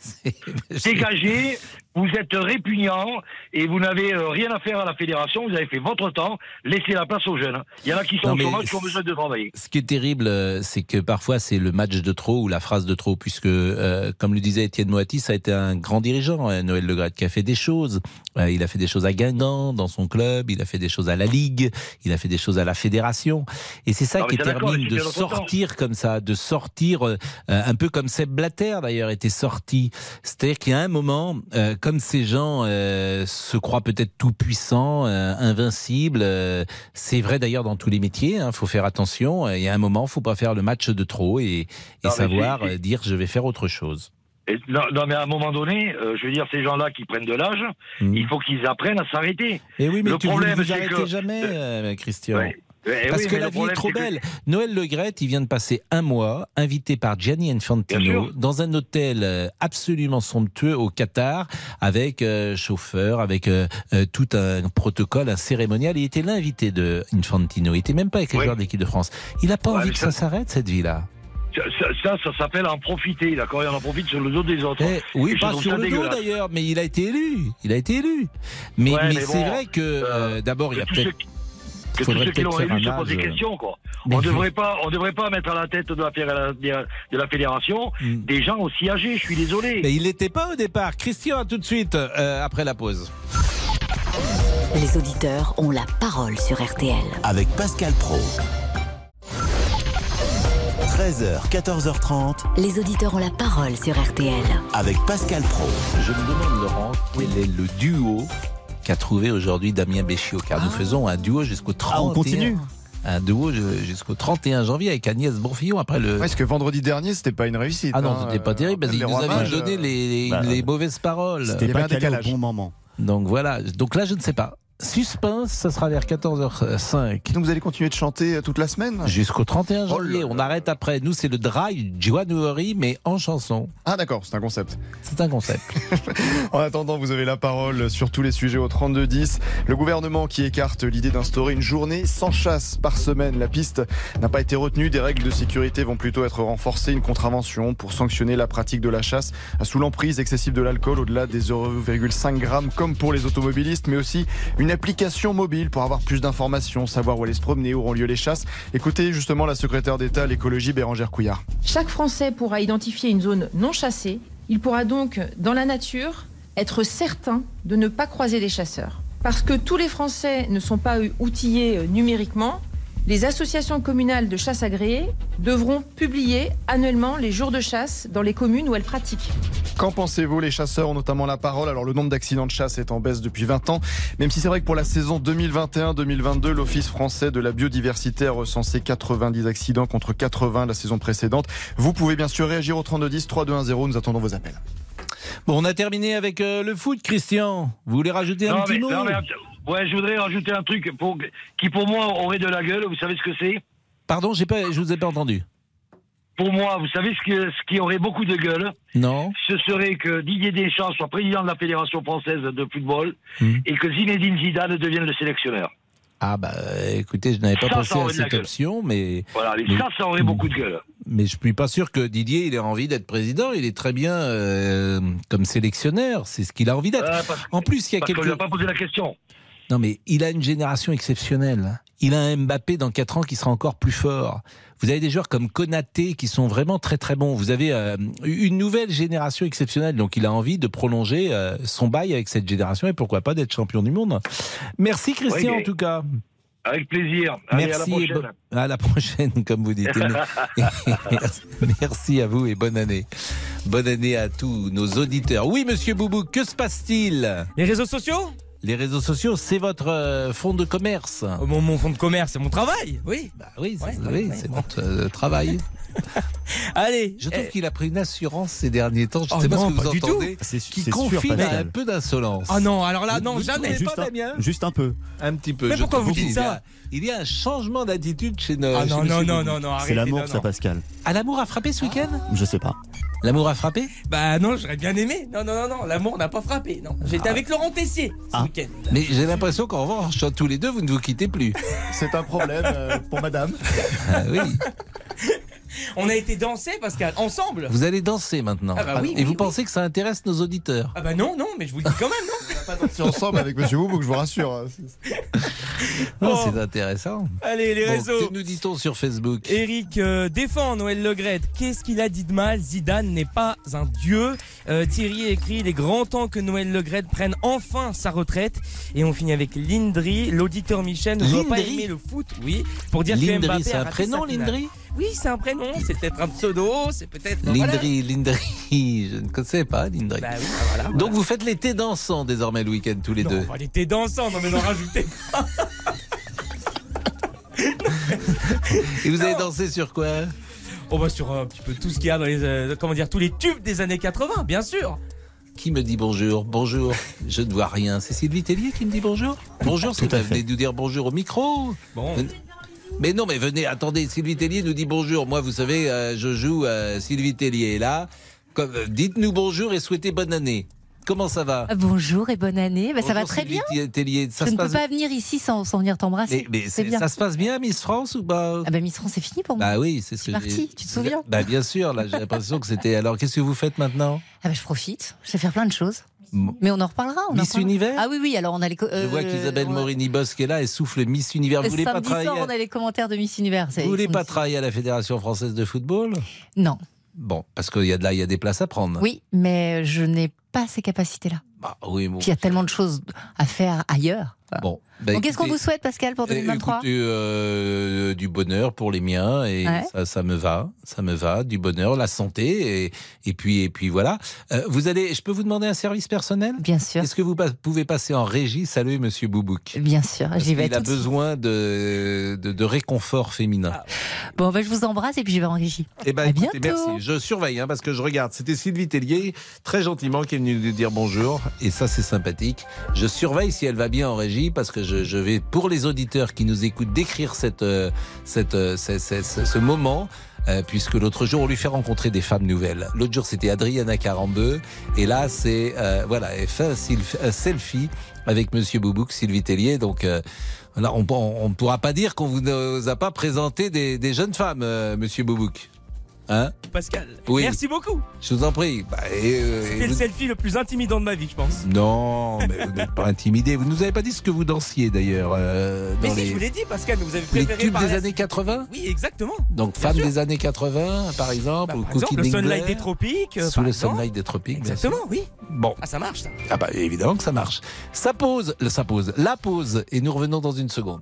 Dégagez, vous êtes répugnant et vous n'avez euh, rien à faire à la fédération, vous avez fait votre temps, laissez la place aux jeunes. Il y en a qui sont Non, au chômage qui ont besoin de travailler. Ce qui est terrible, euh, c'est que parfois c'est le match de trop ou la phrase de trop, puisque, euh, comme le disait Étienne Moati, ça a été un grand dirigeant, euh, Noël Le Graët, qui a fait des choses. Euh, il a fait des choses à Guingamp, dans son club, il a fait des choses à la Ligue, il a fait des choses à la Fédération. Et c'est ça Non, qui d'accord, termine de sortir comme ça, de sortir, euh, euh, un peu comme Seb Blatter d'ailleurs était sorti. C'est-à-dire qu'il y a un moment, euh, comme ces gens euh, se croient peut-être tout puissants, euh, invincibles, euh, c'est vrai d'ailleurs dans tous les métiers, il faut faire attention. Il y a un moment, faut pas faire le match de trop et, et Non, savoir dire je vais faire autre chose. Et non, non, mais à un moment donné, je veux dire, ces gens-là qui prennent de l'âge, il faut qu'ils apprennent à s'arrêter. Et Mmh. oui, mais le tu problème, vous, vous arrêtez que- jamais, Christian. Ouais. Eh Parce oui, que la vie est trop c'est que- belle. Noël Le Graët, il vient de passer un mois invité par Gianni Infantino dans un hôtel euh, absolument somptueux au Qatar avec euh, chauffeur, avec euh, tout un protocole, un cérémonial. Il était l'invité de Infantino. Il était même pas avec les joueurs de l'équipe de France. Il n'a pas Ouais, envie que ça- ça s'arrête cette vie-là. Ça, ça, ça s'appelle en profiter, d'accord on en profite sur le dos des autres. Eh, oui, pas sur le dos d'ailleurs, mais il a été élu. Il a été élu. Mais, Ouais, mais mais c'est vrai que euh, d'abord, il y a peut-être. Que tous ceux qui faire élu se posent des questions, quoi. Mais On je- devrait pas, on devrait pas mettre à la tête de la, de la fédération Hmm. des gens aussi âgés. Je suis désolé. Mais il n'était pas au départ. Christian, à tout de suite, euh, après la pause. Les auditeurs ont la parole sur RTL. Avec Pascal Pro. 13h, 14h30. Les auditeurs ont la parole sur RTL. Avec Pascal Pro. Je me demande, Laurent, quel est le duo qu'a trouvé aujourd'hui Damien Béchiot Car nous faisons un duo jusqu'au 31. Ah, on continue Un duo jusqu'au 31 janvier avec Agnès Bourfillon après le. Parce que vendredi dernier, c'était pas une réussite. Ah non, hein, c'était pas terrible parce qu'il les nous mages, donné euh, les, bah, les mauvaises paroles. C'était pas calé au décalage. bon moment. Donc voilà. Donc là, je ne sais pas. Suspense, ça sera vers 14h05. Donc vous allez continuer de chanter euh, toute la semaine Jusqu'au 31 Oh là janvier. On arrête après. Nous, c'est le dry January, mais en chanson. Ah d'accord, c'est un concept. C'est un concept. En attendant, vous avez la parole sur tous les sujets au 32-10. Le gouvernement qui écarte l'idée d'instaurer une journée sans chasse par semaine. La piste n'a pas été retenue. Des règles de sécurité vont plutôt être renforcées. Une contravention pour sanctionner la pratique de la chasse sous l'emprise excessive de l'alcool au-delà des 0,5 grammes comme pour les automobilistes, mais aussi une application mobile pour avoir plus d'informations, savoir où aller se promener, où auront lieu les chasses. Écoutez justement la secrétaire d'État à l'écologie Bérangère Couillard. Chaque Français pourra identifier une zone non chassée. Il pourra donc, dans la nature, être certain de ne pas croiser des chasseurs. Parce que tous les Français ne sont pas outillés euh, numériquement, les associations communales de chasse agréées devront publier annuellement les jours de chasse dans les communes où elles pratiquent. Qu'en pensez-vous Les chasseurs ont notamment la parole? Alors le nombre d'accidents de chasse est en baisse depuis 20 ans, même si c'est vrai que pour la saison 2021-2022, l'Office français de la biodiversité a recensé 90 accidents contre 80 la saison précédente. Vous pouvez bien sûr réagir au 3210 3210, nous attendons vos appels. Bon, on a terminé avec euh, le foot, Christian. Vous voulez rajouter un Non, petit mais- mot? non, mais, ouais, je voudrais rajouter un truc pour, qui pour moi aurait de la gueule. Vous savez ce que c'est? Pardon, j'ai pas, je vous ai pas entendu. Pour moi, vous savez ce, que, ce qui aurait beaucoup de gueule? Non. Ce serait que Didier Deschamps soit président de la Fédération française de football Hmm. et que Zinedine Zidane devienne le sélectionneur. Ah bah écoutez, je n'avais pas Ça, pensé ça à cette option, mais Voilà, mais mais- ça, ça aurait beaucoup de gueule. Mais je suis pas sûr que Didier il ait envie d'être président. Il est très bien euh, comme sélectionneur. C'est ce qu'il a envie d'être. Euh, parce- en plus, il y a parce quelques. lui a pas posé la question. Non, mais il a une génération exceptionnelle. Il a un Mbappé dans 4 ans qui sera encore plus fort. Vous avez des joueurs comme Konaté qui sont vraiment très très bons. Vous avez euh, une nouvelle génération exceptionnelle. Donc il a envie de prolonger euh, son bail avec cette génération et pourquoi pas d'être champion du monde. Merci Christian Oui, en tout cas. Avec plaisir. Allez, Merci à la et prochaine. à la prochaine, comme vous dites. Merci à vous et bonne année. Bonne année à tous nos auditeurs. Oui, monsieur Boubou, que se passe-t-il? Les réseaux sociaux? Les réseaux sociaux, c'est votre euh, fonds de commerce. Mon, mon fonds de commerce, c'est mon travail, oui. Bah oui, c'est Ouais, oui, ouais, c'est ouais. votre euh, travail. Allez, Je trouve eh, qu'il a pris une assurance ces derniers temps. Je ne Oh sais pas non, ce que vous pas du tout. entendez. C'est Qui confine à un peu d'insolence. Oh non, alors là, non, vous jamais. Juste pas, un, Damien juste un peu. Un petit peu. Mais je pourquoi vous dites ça y a- Il y a un changement d'attitude chez nos. Ah non, non, non, non, non. C'est l'amour, ça. Pascal. Ah, l'amour a frappé ce week-end? Je sais pas. L'amour a frappé? Bah non, j'aurais bien aimé. Non, non, non, non, l'amour n'a pas frappé. Non, j'étais avec Laurent Tessier ce Ah. week-end. Mais j'ai l'impression qu'en revanche, tous les deux, vous ne vous quittez plus. C'est un problème euh, pour madame. Ah oui. On a été danser, Pascal, ensemble. Vous allez danser maintenant. Ah bah oui, Et oui, vous oui. pensez que ça intéresse nos auditeurs Ah bah non, non, mais je vous le dis quand même, non C'est ensemble avec monsieur Boubou que je vous rassure. hein. Oh. C'est intéressant. Allez, les Bon, réseaux. que nous dit-on sur Facebook? Eric euh, défend Noël Legrette. Qu'est-ce qu'il a dit de mal? Zidane n'est pas un dieu. Euh, Thierry écrit Il est grand temps que Noël Legrette prenne enfin sa retraite. Et on finit avec Lindry. L'auditeur Michel ne doit pas aimer le foot. Oui, pour dire que Lindry, Mbappé c'est un prénom. Lindry Oui, c'est un prénom. C'est peut-être un pseudo. C'est peut-être. voilà. Lindry, Lindry. Je ne connaissais pas Lindry. Bah oui, bah voilà, voilà. Donc vous faites l'été dansant désormais le week-end tous les non, deux. l'été dansant. Non, mais n'en rajoutez pas. Et vous avez dansé sur quoi? On va sur un petit peu tout ce qu'il y a dans les. euh, comment dire Tous les tubes des années 80, bien sûr. Qui me dit bonjour? Bonjour. Je ne vois rien. C'est Sylvie Tellier qui me dit bonjour? Bonjour, c'est Tout à vous fait. venez nous dire bonjour au micro? Bon. Mais non, mais venez, attendez, Sylvie Tellier nous dit bonjour. Moi, vous savez, euh, je joue euh, Sylvie Tellier est là. Euh, Dites-nous bonjour et souhaitez bonne année. Comment ça va Ah, Bonjour et bonne année. Bah, ça va très Sylvie bien. Tellier. Ça je se ne peux passe pas venir ici sans, sans venir t'embrasser. Mais, bien. ça se passe bien, Miss France ou pas Ah bah Miss France, c'est fini pour moi. Bah oui, c'est ce que parti, tu te souviens Bah bien sûr, là j'ai l'impression que c'était. Alors qu'est-ce que vous faites maintenant? Ah bah je profite. Je sais faire plein de choses. Mais on en reparlera. On en Miss. Univers Ah oui, oui. Alors on a les. co- Je euh, vois qu'Isabelle on a- Morini-Bosque est là, elle souffle Miss Univers. Vous voulez pas travailler soir, à- on a les commentaires de Miss Univers. Vous voulez pas travailler à la Fédération française de football? Non. Bon, parce qu'il y a de là, il y a des places à prendre. Oui, mais je n'ai pas ces capacités-là. Bah, oui, bon. Puis il y a tellement de choses à faire ailleurs. Bon. bah, qu'est-ce qu'on écoutez, vous souhaite, Pascal, pour euh, 2023 écoutez, euh, du bonheur pour les miens et Ouais. ça, ça me va, ça me va, du bonheur, la santé et, et puis et puis voilà. Euh, vous allez, je peux vous demander un service personnel? Bien sûr. Est-ce que vous pouvez passer en régie? Saluer Monsieur Boubouk. Bien sûr, j'y vais Il a besoin de, de, de réconfort féminin. Bon, bah, je vous embrasse et puis je vais en régie. Eh ben, À écoutez, bientôt. merci. Je surveille hein, parce que je regarde. C'était Sylvie Tellier, très gentiment, qui est venue nous dire bonjour. Et ça, c'est sympathique. Je surveille si elle va bien en régie parce que je, je vais, pour les auditeurs qui nous écoutent, décrire cette, euh, cette, euh, ce- ce- moment. euh, puisque l'autre jour, on lui fait rencontrer des femmes nouvelles. L'autre jour, c'était Adriana Carambeu. Et là, c'est euh, voilà, elle fait un, self- un selfie avec Monsieur Boubouk, Sylvie Tellier. Donc, euh, voilà, on ne pourra pas dire qu'on vous a pas présenté des, des jeunes femmes, Monsieur Boubouk. Hein Pascal. Oui. Merci beaucoup. Je vous en prie. Bah, euh, C'était le selfie le plus intimidant de ma vie, je pense. Non, mais vous n'êtes pas intimidé. Vous nous avez pas dit ce que vous dansiez d'ailleurs. euh, Mais dans si, les, je vous l'ai dit, Pascal, mais vous avez les préféré tubes par des la- années 80 Oui, exactement. Donc Bien femme sûr. des années 80, par exemple, ou Par exemple, Cookie le Sunlight Dingler, des tropiques. euh, Sous le exemple. sunlight des tropiques. Exactement, oui. Bon. Ah, ça marche, ça. Ah bah évidemment que ça marche. Ça pose, ça pose, la pause, et nous revenons dans une seconde.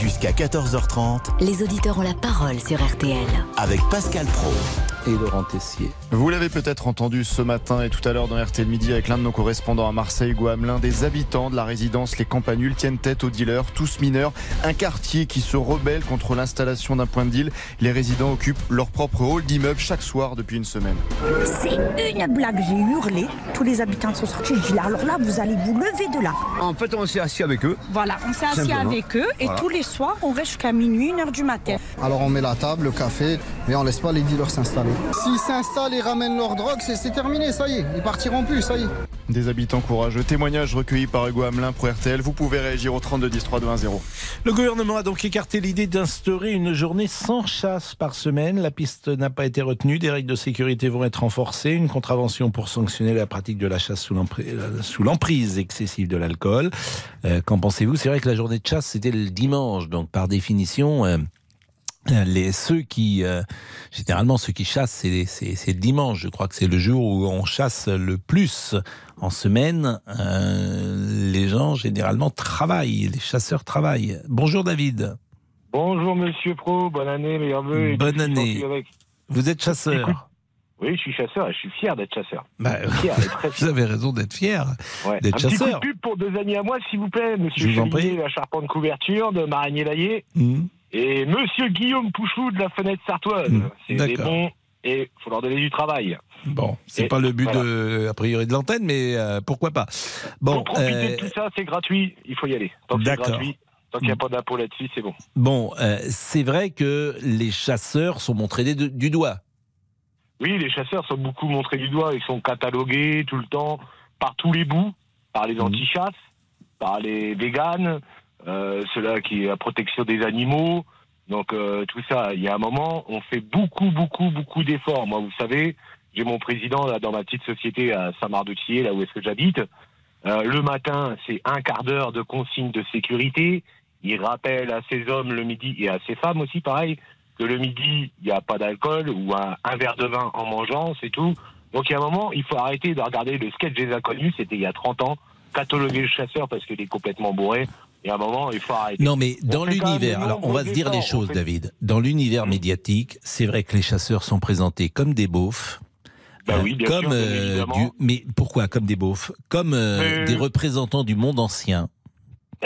Jusqu'à 14h30 Les auditeurs ont la parole sur RTL. avec Pascal Pro. Et Laurent Tessier. Vous l'avez peut-être entendu ce matin et tout à l'heure dans RTL Midi avec l'un de nos correspondants à Marseille à Hamelin. Des habitants de la résidence Les Campanules tiennent tête aux dealers, tous mineurs. Un quartier qui se rebelle contre l'installation d'un point de deal. Les résidents occupent leur propre hall d'immeuble chaque soir depuis une semaine. C'est une blague, j'ai hurlé. Tous les habitants sont sortis. Je dis là, alors là, vous allez vous lever de là. En fait, on s'est assis avec eux. Voilà, on s'est assis avec eux et Voilà. tous les soirs, on reste jusqu'à minuit, une heure du matin. Alors on met la table, le café, mais on laisse pas les dealers s'installer. S'ils s'installent et ramènent leur drogue, c'est terminé, ça y est. Ils partiront plus, ça y est. Des habitants courageux. Témoignages recueillis par Hugo Hamelin pour RTL. Vous pouvez réagir au 32 10 321 Le gouvernement a donc écarté l'idée d'instaurer une journée sans chasse par semaine. La piste n'a pas été retenue. Des règles de sécurité vont être renforcées. Une contravention pour sanctionner la pratique de la chasse sous euh, l'emprise excessive de l'alcool. Euh, Qu'en pensez-vous? C'est vrai que la journée de chasse, c'était le dimanche. Donc, par définition... euh, les, ceux qui, euh, généralement, ceux qui chassent, c'est c'est- c'est le dimanche. Je crois que c'est le jour où on chasse le plus en semaine. Euh, les gens, généralement, travaillent. Les chasseurs travaillent. Bonjour, David. Bonjour Monsieur Pro, bonne année, meilleurs vœux. Bonne année. Vous êtes chasseur. Oui, je suis chasseur et je suis fier d'être chasseur. Bah, Fier vous avez raison d'être fier Ouais. d'être Un petit coup de pub pour deux amis à moi, s'il vous plaît, Monsieur Je vous en Chevalier, prie. la charpente couverture de Marigné Laillé, Mmh. Et Monsieur Guillaume Pouchou de la fenêtre sartoise. C'est des d'accord. bons et faut leur donner du travail. Bon, c'est pas le but voilà. de, a priori de l'antenne, mais euh, pourquoi pas. Bon, Pour profiter euh, de tout ça, c'est gratuit, il faut y aller. C'est D'accord. tant qu'il n'y a pas d'impôt là-dessus, c'est bon. bon, euh, c'est vrai que les chasseurs sont montrés du doigt. Oui, les chasseurs sont beaucoup montrés du doigt, ils sont catalogués tout le temps par tous les bouts, par les anti-chasses, par les véganes, euh, ceux-là qui la protection des animaux. Donc euh, tout ça, il y a un moment, on fait beaucoup, beaucoup, beaucoup d'efforts. Moi, vous savez, j'ai mon président là dans ma petite société à Saint-Marc-de-Thiers, là où est-ce que j'habite. Euh, le matin, c'est un quart d'heure de consignes de sécurité. Il rappelle à ses hommes le midi et à ses femmes aussi, pareil, que le midi, il n'y a pas d'alcool ou un, un verre de vin en mangeant, c'est tout. Donc il y a un moment, il faut arrêter de regarder le sketch des inconnus, c'était il y a 30 ans, cataloguer le chasseur parce qu'il est complètement bourré. Il y a un moment, il faut arrêter. Non, mais dans l'univers, alors on va se dire les choses, fait- David. Dans l'univers médiatique, c'est vrai que les chasseurs sont présentés comme des beaufs. Bah Euh, oui, bien comme sûr, bien euh, du- mais pourquoi comme des beaufs? Comme euh, Mais- des représentants du monde ancien.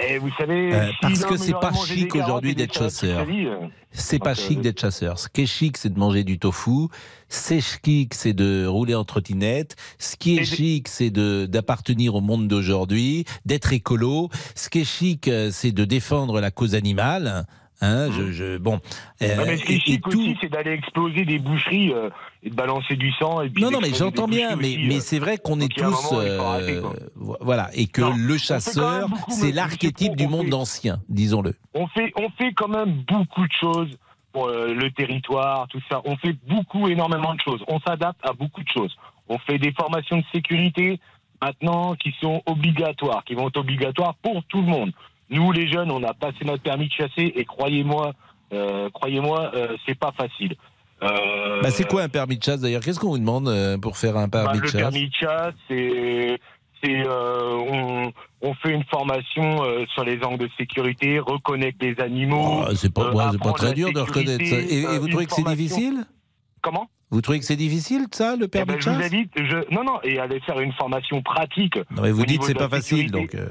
Et vous savez, Euh, si parce que c'est pas chic aujourd'hui d'être chasseur. euh, C'est pas chic euh, d'être chasseur. Ce qui est chic, c'est de manger du tofu. C'est chic, c'est de rouler en trottinette. Ce qui est chic, c'est de d'appartenir au monde d'aujourd'hui, d'être écolo. Ce qui est chic, euh, c'est de défendre la cause animale. Hein, je, je- bon. euh, Ouais, mais ce qui est chic tout- aussi, c'est d'aller exploser des boucheries euh, et de balancer du sang. Et puis Non, non, mais j'entends bien, mais, aussi, mais euh. c'est vrai qu'on est a un tous, moment, euh, voilà, et que Non, le chasseur, c'est l'archétype du on monde fait- ancien, disons-le. on fait, on fait quand même beaucoup de choses pour euh, le territoire, tout ça. On fait beaucoup, énormément de choses. On s'adapte à beaucoup de choses. On fait des formations de sécurité maintenant qui sont obligatoires, qui vont être obligatoires pour tout le monde. Nous, les jeunes, on a passé notre permis de chasser et croyez-moi, euh, croyez-moi, euh, c'est pas facile. Euh, Bah, c'est quoi un permis de chasse d'ailleurs? Qu'est-ce qu'on vous demande pour faire un bah, permis de le chasse? permis de chasse, c'est, c'est, on, on fait une formation sur les angles de sécurité, reconnaître les animaux. Oh, C'est pas, ouais, c'est pas apprendre très dur de reconnaître ça. Et, et vous trouvez que c'est difficile? Comment? Vous trouvez que c'est difficile, ça, le Eh permis ben, de je vous chasse? invite, je, non, non, et aller faire une formation pratique. Non, mais vous dites niveau c'est de pas facile, sécurité. donc.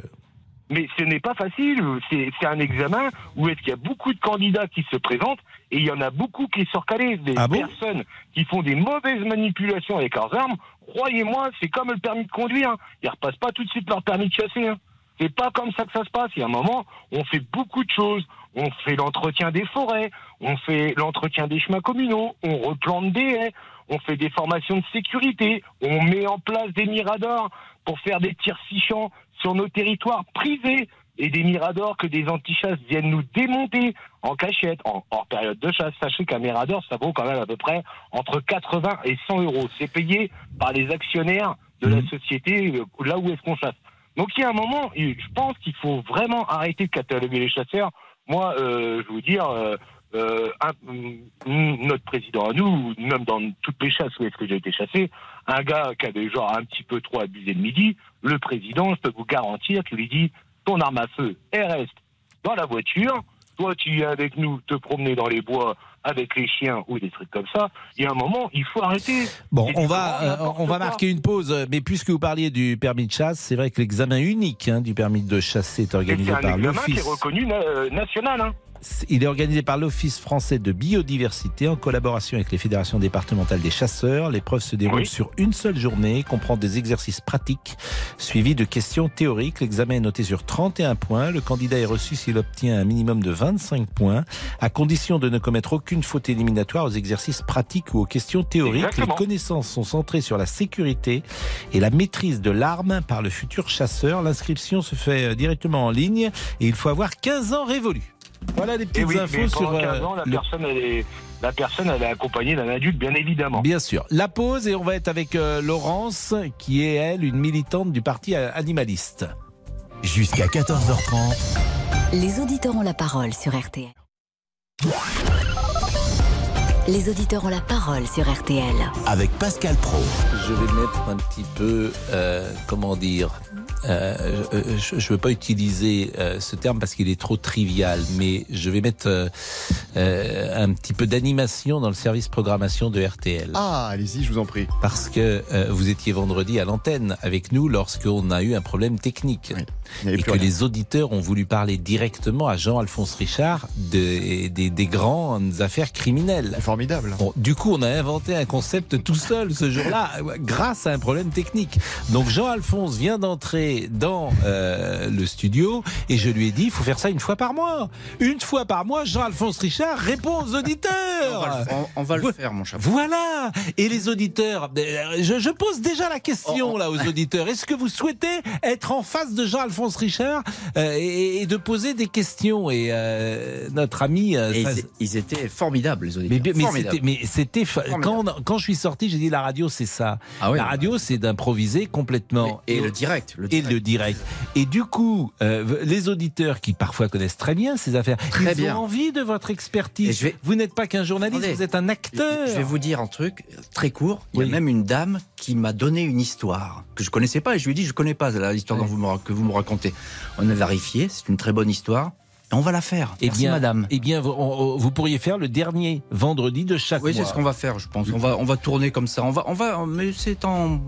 Mais ce n'est pas facile. C'est c'est un examen où est-ce qu'il y a beaucoup de candidats qui se présentent et il y en a beaucoup qui sont recalés. Des Ah bon personnes qui font des mauvaises manipulations avec leurs armes. Croyez-moi, c'est comme le permis de conduire. hein. Ils repassent pas tout de suite leur permis de chasser. Hein. C'est pas comme ça que ça se passe. Il y a un moment, on fait beaucoup de choses. On fait l'entretien des forêts, on fait l'entretien des chemins communaux, on replante des haies, on fait des formations de sécurité, on met en place des miradors pour faire des tirs six champs sur nos territoires privés. et des miradors que des antichasses viennent nous démonter en cachette, en, période de chasse. Sachez qu'un mirador, ça vaut quand même à peu près entre 80 et 100 euros. C'est payé par les actionnaires de la société, euh, là où est-ce qu'on chasse. Donc il y a un moment, je pense qu'il faut vraiment arrêter de cataloguer les chasseurs. Moi, euh, je veux vous dire, euh, euh, un- mm, notre président à nous, même dans toutes les chasses où est-ce que j'ai été chassé, un gars qui avait genre un petit peu trop abusé de midi, le président, je peux vous garantir qu'il lui dit ton arme à feu, elle reste dans la voiture. Toi, tu viens avec nous te promener dans les bois avec les chiens ou des trucs comme ça. Il y a un moment, il faut arrêter. Bon, C'est on va, euh, on va marquer une pause, euh, mais puisque vous parliez du permis de chasse, c'est vrai que l'examen unique hein, du permis de chasser est organisé C'est un par examen qui est l'Office. reconnu na- euh, national. Hein. Il est organisé par l'Office français de biodiversité en collaboration avec les fédérations départementales des chasseurs. L'épreuve se déroule Oui. sur une seule journée, comprend des exercices pratiques suivis de questions théoriques. L'examen est noté sur 31 points. Le candidat est reçu s'il obtient un minimum de 25 points, à condition de ne commettre aucune faute éliminatoire aux exercices pratiques ou aux questions théoriques. Exactement. Les connaissances sont centrées sur la sécurité et la maîtrise de l'arme par le futur chasseur. L'inscription se fait euh, directement en ligne et il faut avoir 15 ans révolus. Voilà les Et petites oui, mais infos sur euh, 15 ans, la le personne, elle est, la personne, elle est accompagnée d'un adulte, bien évidemment. Bien sûr. La pause et on va être avec euh, Laurence, qui est elle une militante du parti euh, animaliste. Jusqu'à 14h30. Les auditeurs ont la parole sur RTL. Les auditeurs ont la parole sur RTL. Avec Pascal Pro. Je vais mettre un petit peu, euh, comment dire, euh, je ne veux pas utiliser euh, ce terme parce qu'il est trop trivial, mais je vais mettre euh, euh, un petit peu d'animation dans le service programmation de RTL. Ah, allez-y, je vous en prie. Parce que euh, vous étiez vendredi à l'antenne avec nous lorsqu'on a eu un problème technique. Avait Et que rien. les auditeurs ont voulu parler directement à Jean-Alphonse Richard de- des, des grandes affaires criminelles. Formidable. Bon, du coup, on a inventé un concept tout seul ce jour-là, grâce à un problème technique. Donc Jean-Alphonse vient d'entrer dans euh, le studio et je lui ai dit, il faut faire ça une fois par mois. Une fois par mois, Jean-Alphonse Richard répond aux auditeurs. On va le, on- on va le faire, mon cher. Voilà Et les auditeurs, euh, je, je pose déjà la question là aux auditeurs. Est-ce que vous souhaitez être en face de Jean-Alphonse Richard euh, et, et de poser des questions? Et euh, notre ami... euh, Et ça- ils, ils étaient formidables, les auditeurs. mais. Mais c'était quand, quand je suis sorti, j'ai dit la radio c'est ça. Ah la radio c'est d'improviser complètement. Et le direct, le Et le direct. Et du coup, euh, les auditeurs qui parfois connaissent très bien ces affaires, Très ils bien. ont envie de votre expertise. Vais- Vous n'êtes pas qu'un journaliste, Attendez. vous êtes un acteur. Je vais vous dire un truc très court. Il y a même une dame qui m'a donné une histoire que je connaissais pas et je lui ai dit je connais pas l'histoire que vous me racontez. On a vérifié, c'est une très bonne histoire. Et on va la faire. Eh Merci bien, madame. Eh bien, vous, on- vous pourriez faire le dernier vendredi de chaque Oui, mois. c'est ce qu'on va faire, je pense. On va, on va tourner comme ça. On va, on va, mais c'est en,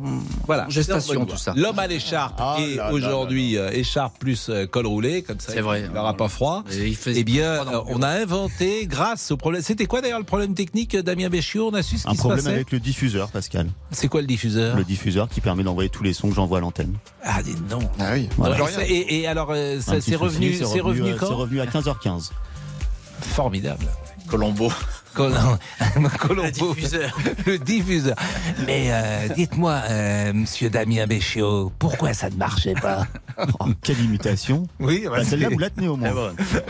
Voilà, gestation tout ça. L'homme à l'écharpe Ah et aujourd'hui euh, écharpe plus euh, col roulé, comme ça C'est vrai. il n'aura pas froid. Et il faisait Eh bien, froid euh, on a inventé grâce au problème. C'était quoi d'ailleurs le problème technique, Damien Béchiot? On a su ce Un qui se problème avec le diffuseur, Pascal. C'est quoi le diffuseur? Le diffuseur qui permet d'envoyer tous les sons que j'envoie à l'antenne. Ah, dis non. Ah oui. Voilà. Alors, ça- et, et alors, c'est revenu, c'est revenu euh, quand? À 15h15. Formidable. Colombo. Col- Colombo. Le diffuseur. Le diffuseur. Mais euh, dites-moi, euh, monsieur Damien Béchiot, pourquoi ça ne marchait pas? Oh, quelle imitation Oui, Bah, Celle-là, vous la tenez au moins.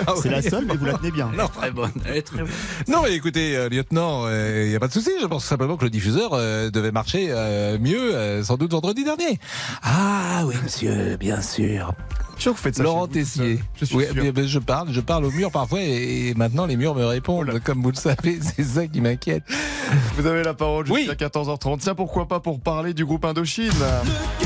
Ah C'est oui. la seule, mais vous la tenez bien. Non. Très bonne. Elle est très bonne. Non, mais écoutez, euh, lieutenant, il n'y a pas de souci. Je pense simplement que le diffuseur euh, devait marcher euh, mieux, euh, sans doute vendredi dernier. Ah oui, monsieur, bien sûr. Sûr que vous faites ça Laurent Tessier. Je suis Oui, sûr. je parle, je parle au mur parfois et, et maintenant les murs me répondent. Comme vous le savez, c'est ça qui m'inquiète. Vous avez la parole jusqu'à 14h30. Tiens, pourquoi pas pour parler du groupe Indochine? Le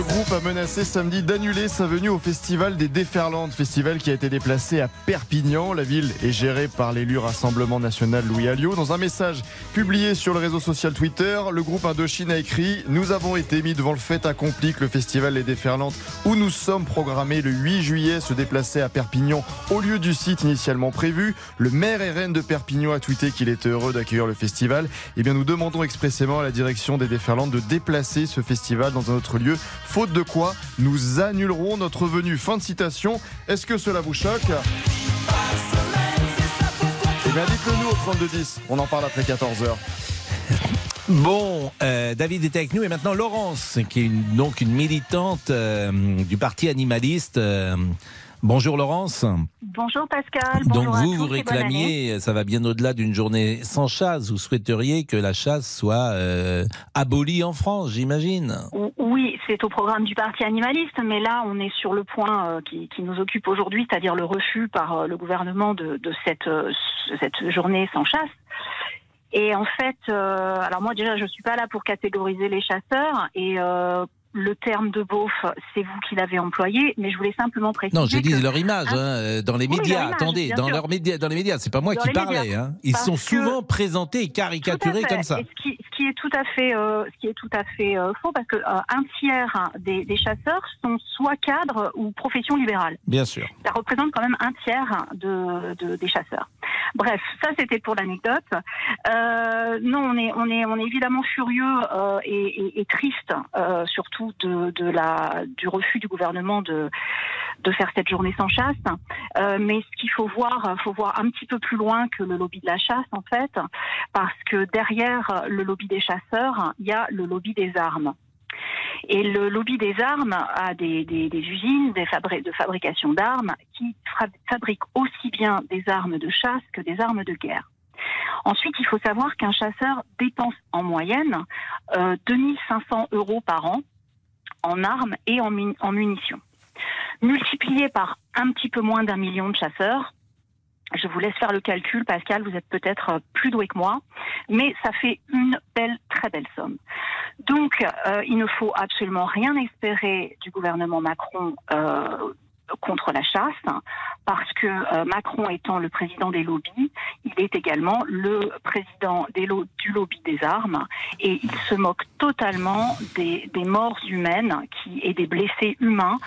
groupe a menacé samedi d'annuler sa venue au festival des Déferlantes, festival qui a été déplacé à Perpignan. La ville est gérée par l'élu Rassemblement National Louis Alliot. Dans un message publié sur le réseau social Twitter, le groupe Indochine a écrit Nous avons été mis devant le fait accompli que le festival des Déferlantes, où nous sommes programmés le 8 juillet, se déplaçait à Perpignan au lieu du site initialement prévu. Le maire RN de Perpignan a tweeté qu'il était heureux d'accueillir le festival. Eh bien, nous demandons expressément à la direction des Déferlantes de déplacer ce festival dans un autre lieu, faute de quoi nous annulerons notre venue. Fin de citation. Est-ce que cela vous choque Eh bien, dites-le nous au 3210. On en parle après 14h. Bon, euh, David était avec nous et maintenant Laurence, qui est donc une militante euh, du parti animaliste. Euh, bonjour Laurence. Bonjour Pascal. donc à vous, tous vous réclamiez, ça va bien au-delà d'une journée sans chasse, vous souhaiteriez que la chasse soit euh, abolie en France, j'imagine. Oui, c'est au programme du Parti animaliste, mais là, on est sur le point euh, qui, qui nous occupe aujourd'hui, c'est-à-dire le refus par euh, le gouvernement de, de cette, euh, cette journée sans chasse. Et en fait, euh, alors moi déjà, je suis pas là pour catégoriser les chasseurs et euh, le terme de beauf, c'est vous qui l'avez employé, mais je voulais simplement préciser. Non, dit que- leur image hein, euh, dans les Oui, médias. image, Attendez, dans leurs médias, dans les médias, c'est pas moi Dans qui parlais. Hein. Ils sont souvent présentés et caricaturés comme ça. Et ce, qui, ce qui est tout à fait, euh, ce qui est tout à fait euh, faux, parce que euh, un tiers hein, des, des chasseurs sont soit cadres ou profession libérale. Bien sûr. Ça représente quand même un tiers de, de- des chasseurs. Bref, ça c'était pour l'anecdote. Euh, non, on est, on est, on est évidemment furieux euh, et, et- et triste, euh, de, du refus du gouvernement de, de faire cette journée sans chasse. Euh, mais ce qu'il faut voir, faut voir un petit peu plus loin que le lobby de la chasse en fait, parce que derrière le lobby des chasseurs, il y a le lobby des armes. Et le lobby des armes a des, des- usines des fabri- de fabrication d'armes qui fabriquent aussi bien des armes de chasse que des armes de guerre. Ensuite, il faut savoir qu'un chasseur dépense en moyenne euh, 2500 euros par an en armes et en, mun- en munitions. Multiplié par un petit peu moins d'un million de chasseurs, je vous laisse faire le calcul, Pascal, vous êtes peut-être euh, plus doué que moi, mais ça fait une belle, très belle somme. Donc, euh, il ne faut absolument rien espérer du gouvernement Macron euh, contre la chasse, parce que euh, Macron étant le président des lobbies, il est également le président du lobby des armes, et il se moque totalement des, morts humaines et des blessés humains,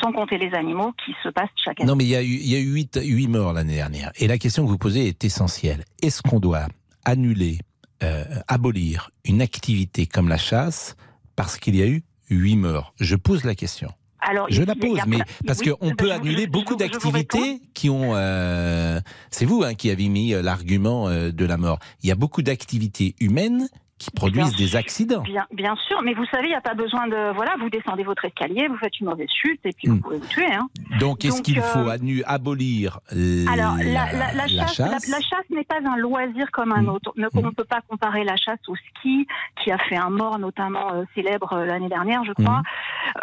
sans compter les animaux, qui se passent chaque année. Non, mais il y a eu, 8, morts l'année dernière. Et la question que vous posez est essentielle. Est-ce qu'on doit annuler, euh, abolir une activité comme la chasse parce qu'il y a eu 8 morts? Je pose la question. Alors, Je la pose, mais parce oui, qu'on peut annuler je- beaucoup d'activités qui ont. euh, c'est vous hein, qui avez mis euh, l'argument euh, de la mort. Il y a beaucoup d'activités humaines qui produisent Bien des accidents. Bien, bien sûr, mais vous savez, il n'y a pas besoin de. Voilà, vous descendez votre escalier, vous faites une mauvaise chute et puis vous pouvez vous tuer. Hein. Donc, est-ce qu'il euh, faut abolir la, Alors, la, la- la la chasse, chasse la chasse n'est pas un loisir comme un autre. Ne- On ne peut pas comparer la chasse au ski, qui a fait un mort notamment euh, célèbre euh, l'année dernière, je crois,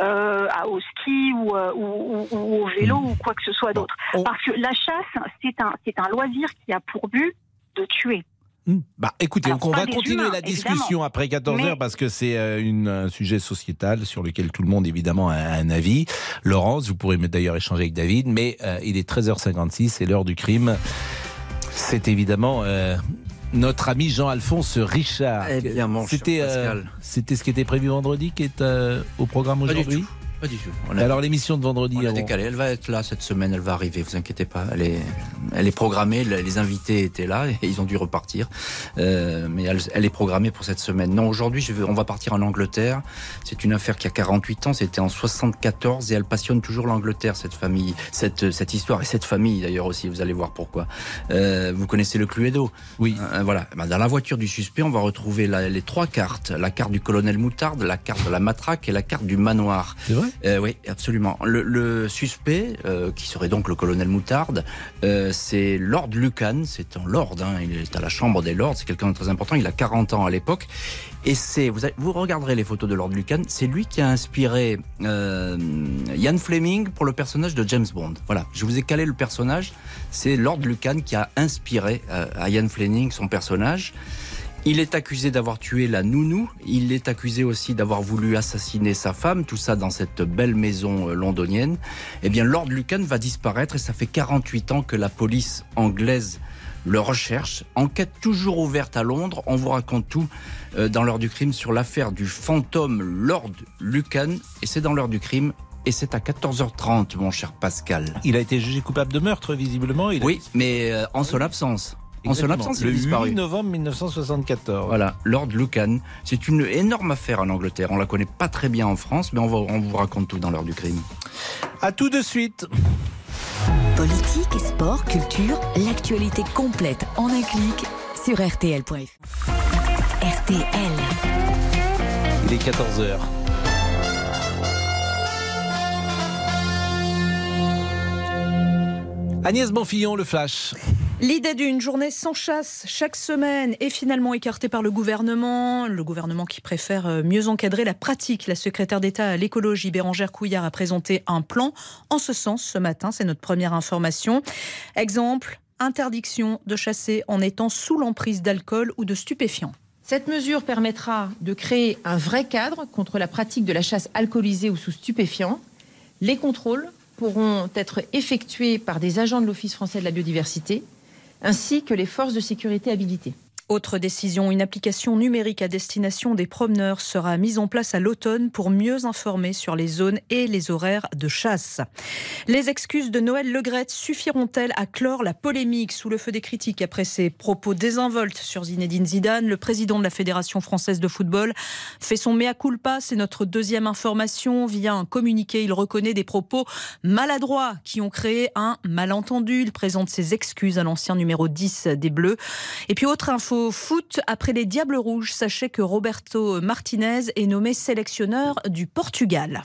euh, à- au ski ou, ou- ou- ou au vélo ou quoi que ce soit d'autre. Parce que la chasse, c'est un, c'est un loisir qui a pour but de tuer. Bah, écoutez, Alors, on va continuer humains, la discussion évidemment. après 14 heures Mais- parce que c'est euh, un sujet sociétal sur lequel tout le monde évidemment a un avis. Laurence, vous pourrez d'ailleurs échanger avec David, mais euh, il est 13h56, c'est l'heure du crime. C'est évidemment euh, notre ami Jean-Alphonse Richard. Eh bien, mon C'était euh, ce qui était prévu vendredi qui est euh, au programme Pas du aujourd'hui? tout. Pas du tout. Et Alors l'émission de vendredi, On a décalé. Elle va être là cette semaine, elle va arriver, vous inquiétez pas. Elle est, elle est programmée, le- les invités étaient là et ils ont dû repartir. Euh, mais elle, elle est programmée pour cette semaine. Non, aujourd'hui, on va partir en Angleterre. C'est une affaire qui a 48 ans, c'était en 74 et elle passionne toujours l'Angleterre, cette famille, cette, cette histoire et cette famille d'ailleurs aussi, vous allez voir pourquoi. Euh, vous connaissez le Cluedo? Oui. Euh, voilà. Ben, Dans la voiture du suspect, on va retrouver la- les trois cartes. La carte du colonel Moutarde, la carte de la matraque et la carte du manoir. C'est vrai? Euh, oui, absolument. Le, le suspect, euh, qui serait donc le colonel Moutarde, euh, c'est Lord Lucan, c'est un lord, hein, il est à la chambre des lords, c'est quelqu'un de très important, il a 40 ans à l'époque, et c'est, vous, vous regarderez les photos de Lord Lucan, c'est lui qui a inspiré euh, Ian Fleming pour le personnage de James Bond. Voilà, je vous ai calé le personnage, c'est Lord Lucan qui a inspiré euh, à Ian Fleming son personnage. Il est accusé d'avoir tué la nounou. Il est accusé aussi d'avoir voulu assassiner sa femme. Tout ça dans cette belle maison euh, londonienne. Eh bien, Lord Lucan va disparaître et ça fait 48 ans que la police anglaise le recherche. Enquête toujours ouverte à Londres. On vous raconte tout euh, dans l'heure du crime sur l'affaire du fantôme Lord Lucan. Et c'est dans l'heure du crime. Et c'est à 14h30, mon cher Pascal. Il a été jugé coupable de meurtre, visiblement. Il a- Oui, mais euh, en son absence. En son absence, il le est disparu. 8 novembre 1974. Voilà, Lord Lucan. C'est une énorme affaire en Angleterre. On la connaît pas très bien en France, mais on, va, on vous raconte tout dans l'heure du crime. À tout de suite. Politique, sport, culture, l'actualité complète en un clic sur rtl.fr. RTL. Il est 14h. Agnès Bonfillon, le flash. L'idée d'une journée sans chasse chaque semaine est finalement écartée par le gouvernement. Le gouvernement qui préfère euh, mieux encadrer la pratique. La secrétaire d'État à l'écologie, Bérangère Couillard, a présenté un plan en ce sens ce matin. C'est notre première information. Exemple, interdiction de chasser en étant sous l'emprise d'alcool ou de stupéfiants. Cette mesure permettra de créer un vrai cadre contre la pratique de la chasse alcoolisée ou sous stupéfiants. Les contrôles pourront être effectués par des agents de l'Office français de la biodiversité ainsi que les forces de sécurité habilitées. Autre décision, une application numérique à destination des promeneurs sera mise en place à l'automne pour mieux informer sur les zones et les horaires de chasse. Les excuses de Noël Legrette suffiront-elles à clore la polémique sous le feu des critiques après ses propos désinvoltes sur Zinedine Zidane? Le président de la Fédération française de football fait son mea culpa. C'est notre deuxième information. Via un communiqué, il reconnaît des propos maladroits qui ont créé un malentendu. Il présente ses excuses à l'ancien numéro 10 des Bleus. Et puis autre info foot, après les Diables Rouges, sachez que Roberto Martinez est nommé sélectionneur du Portugal.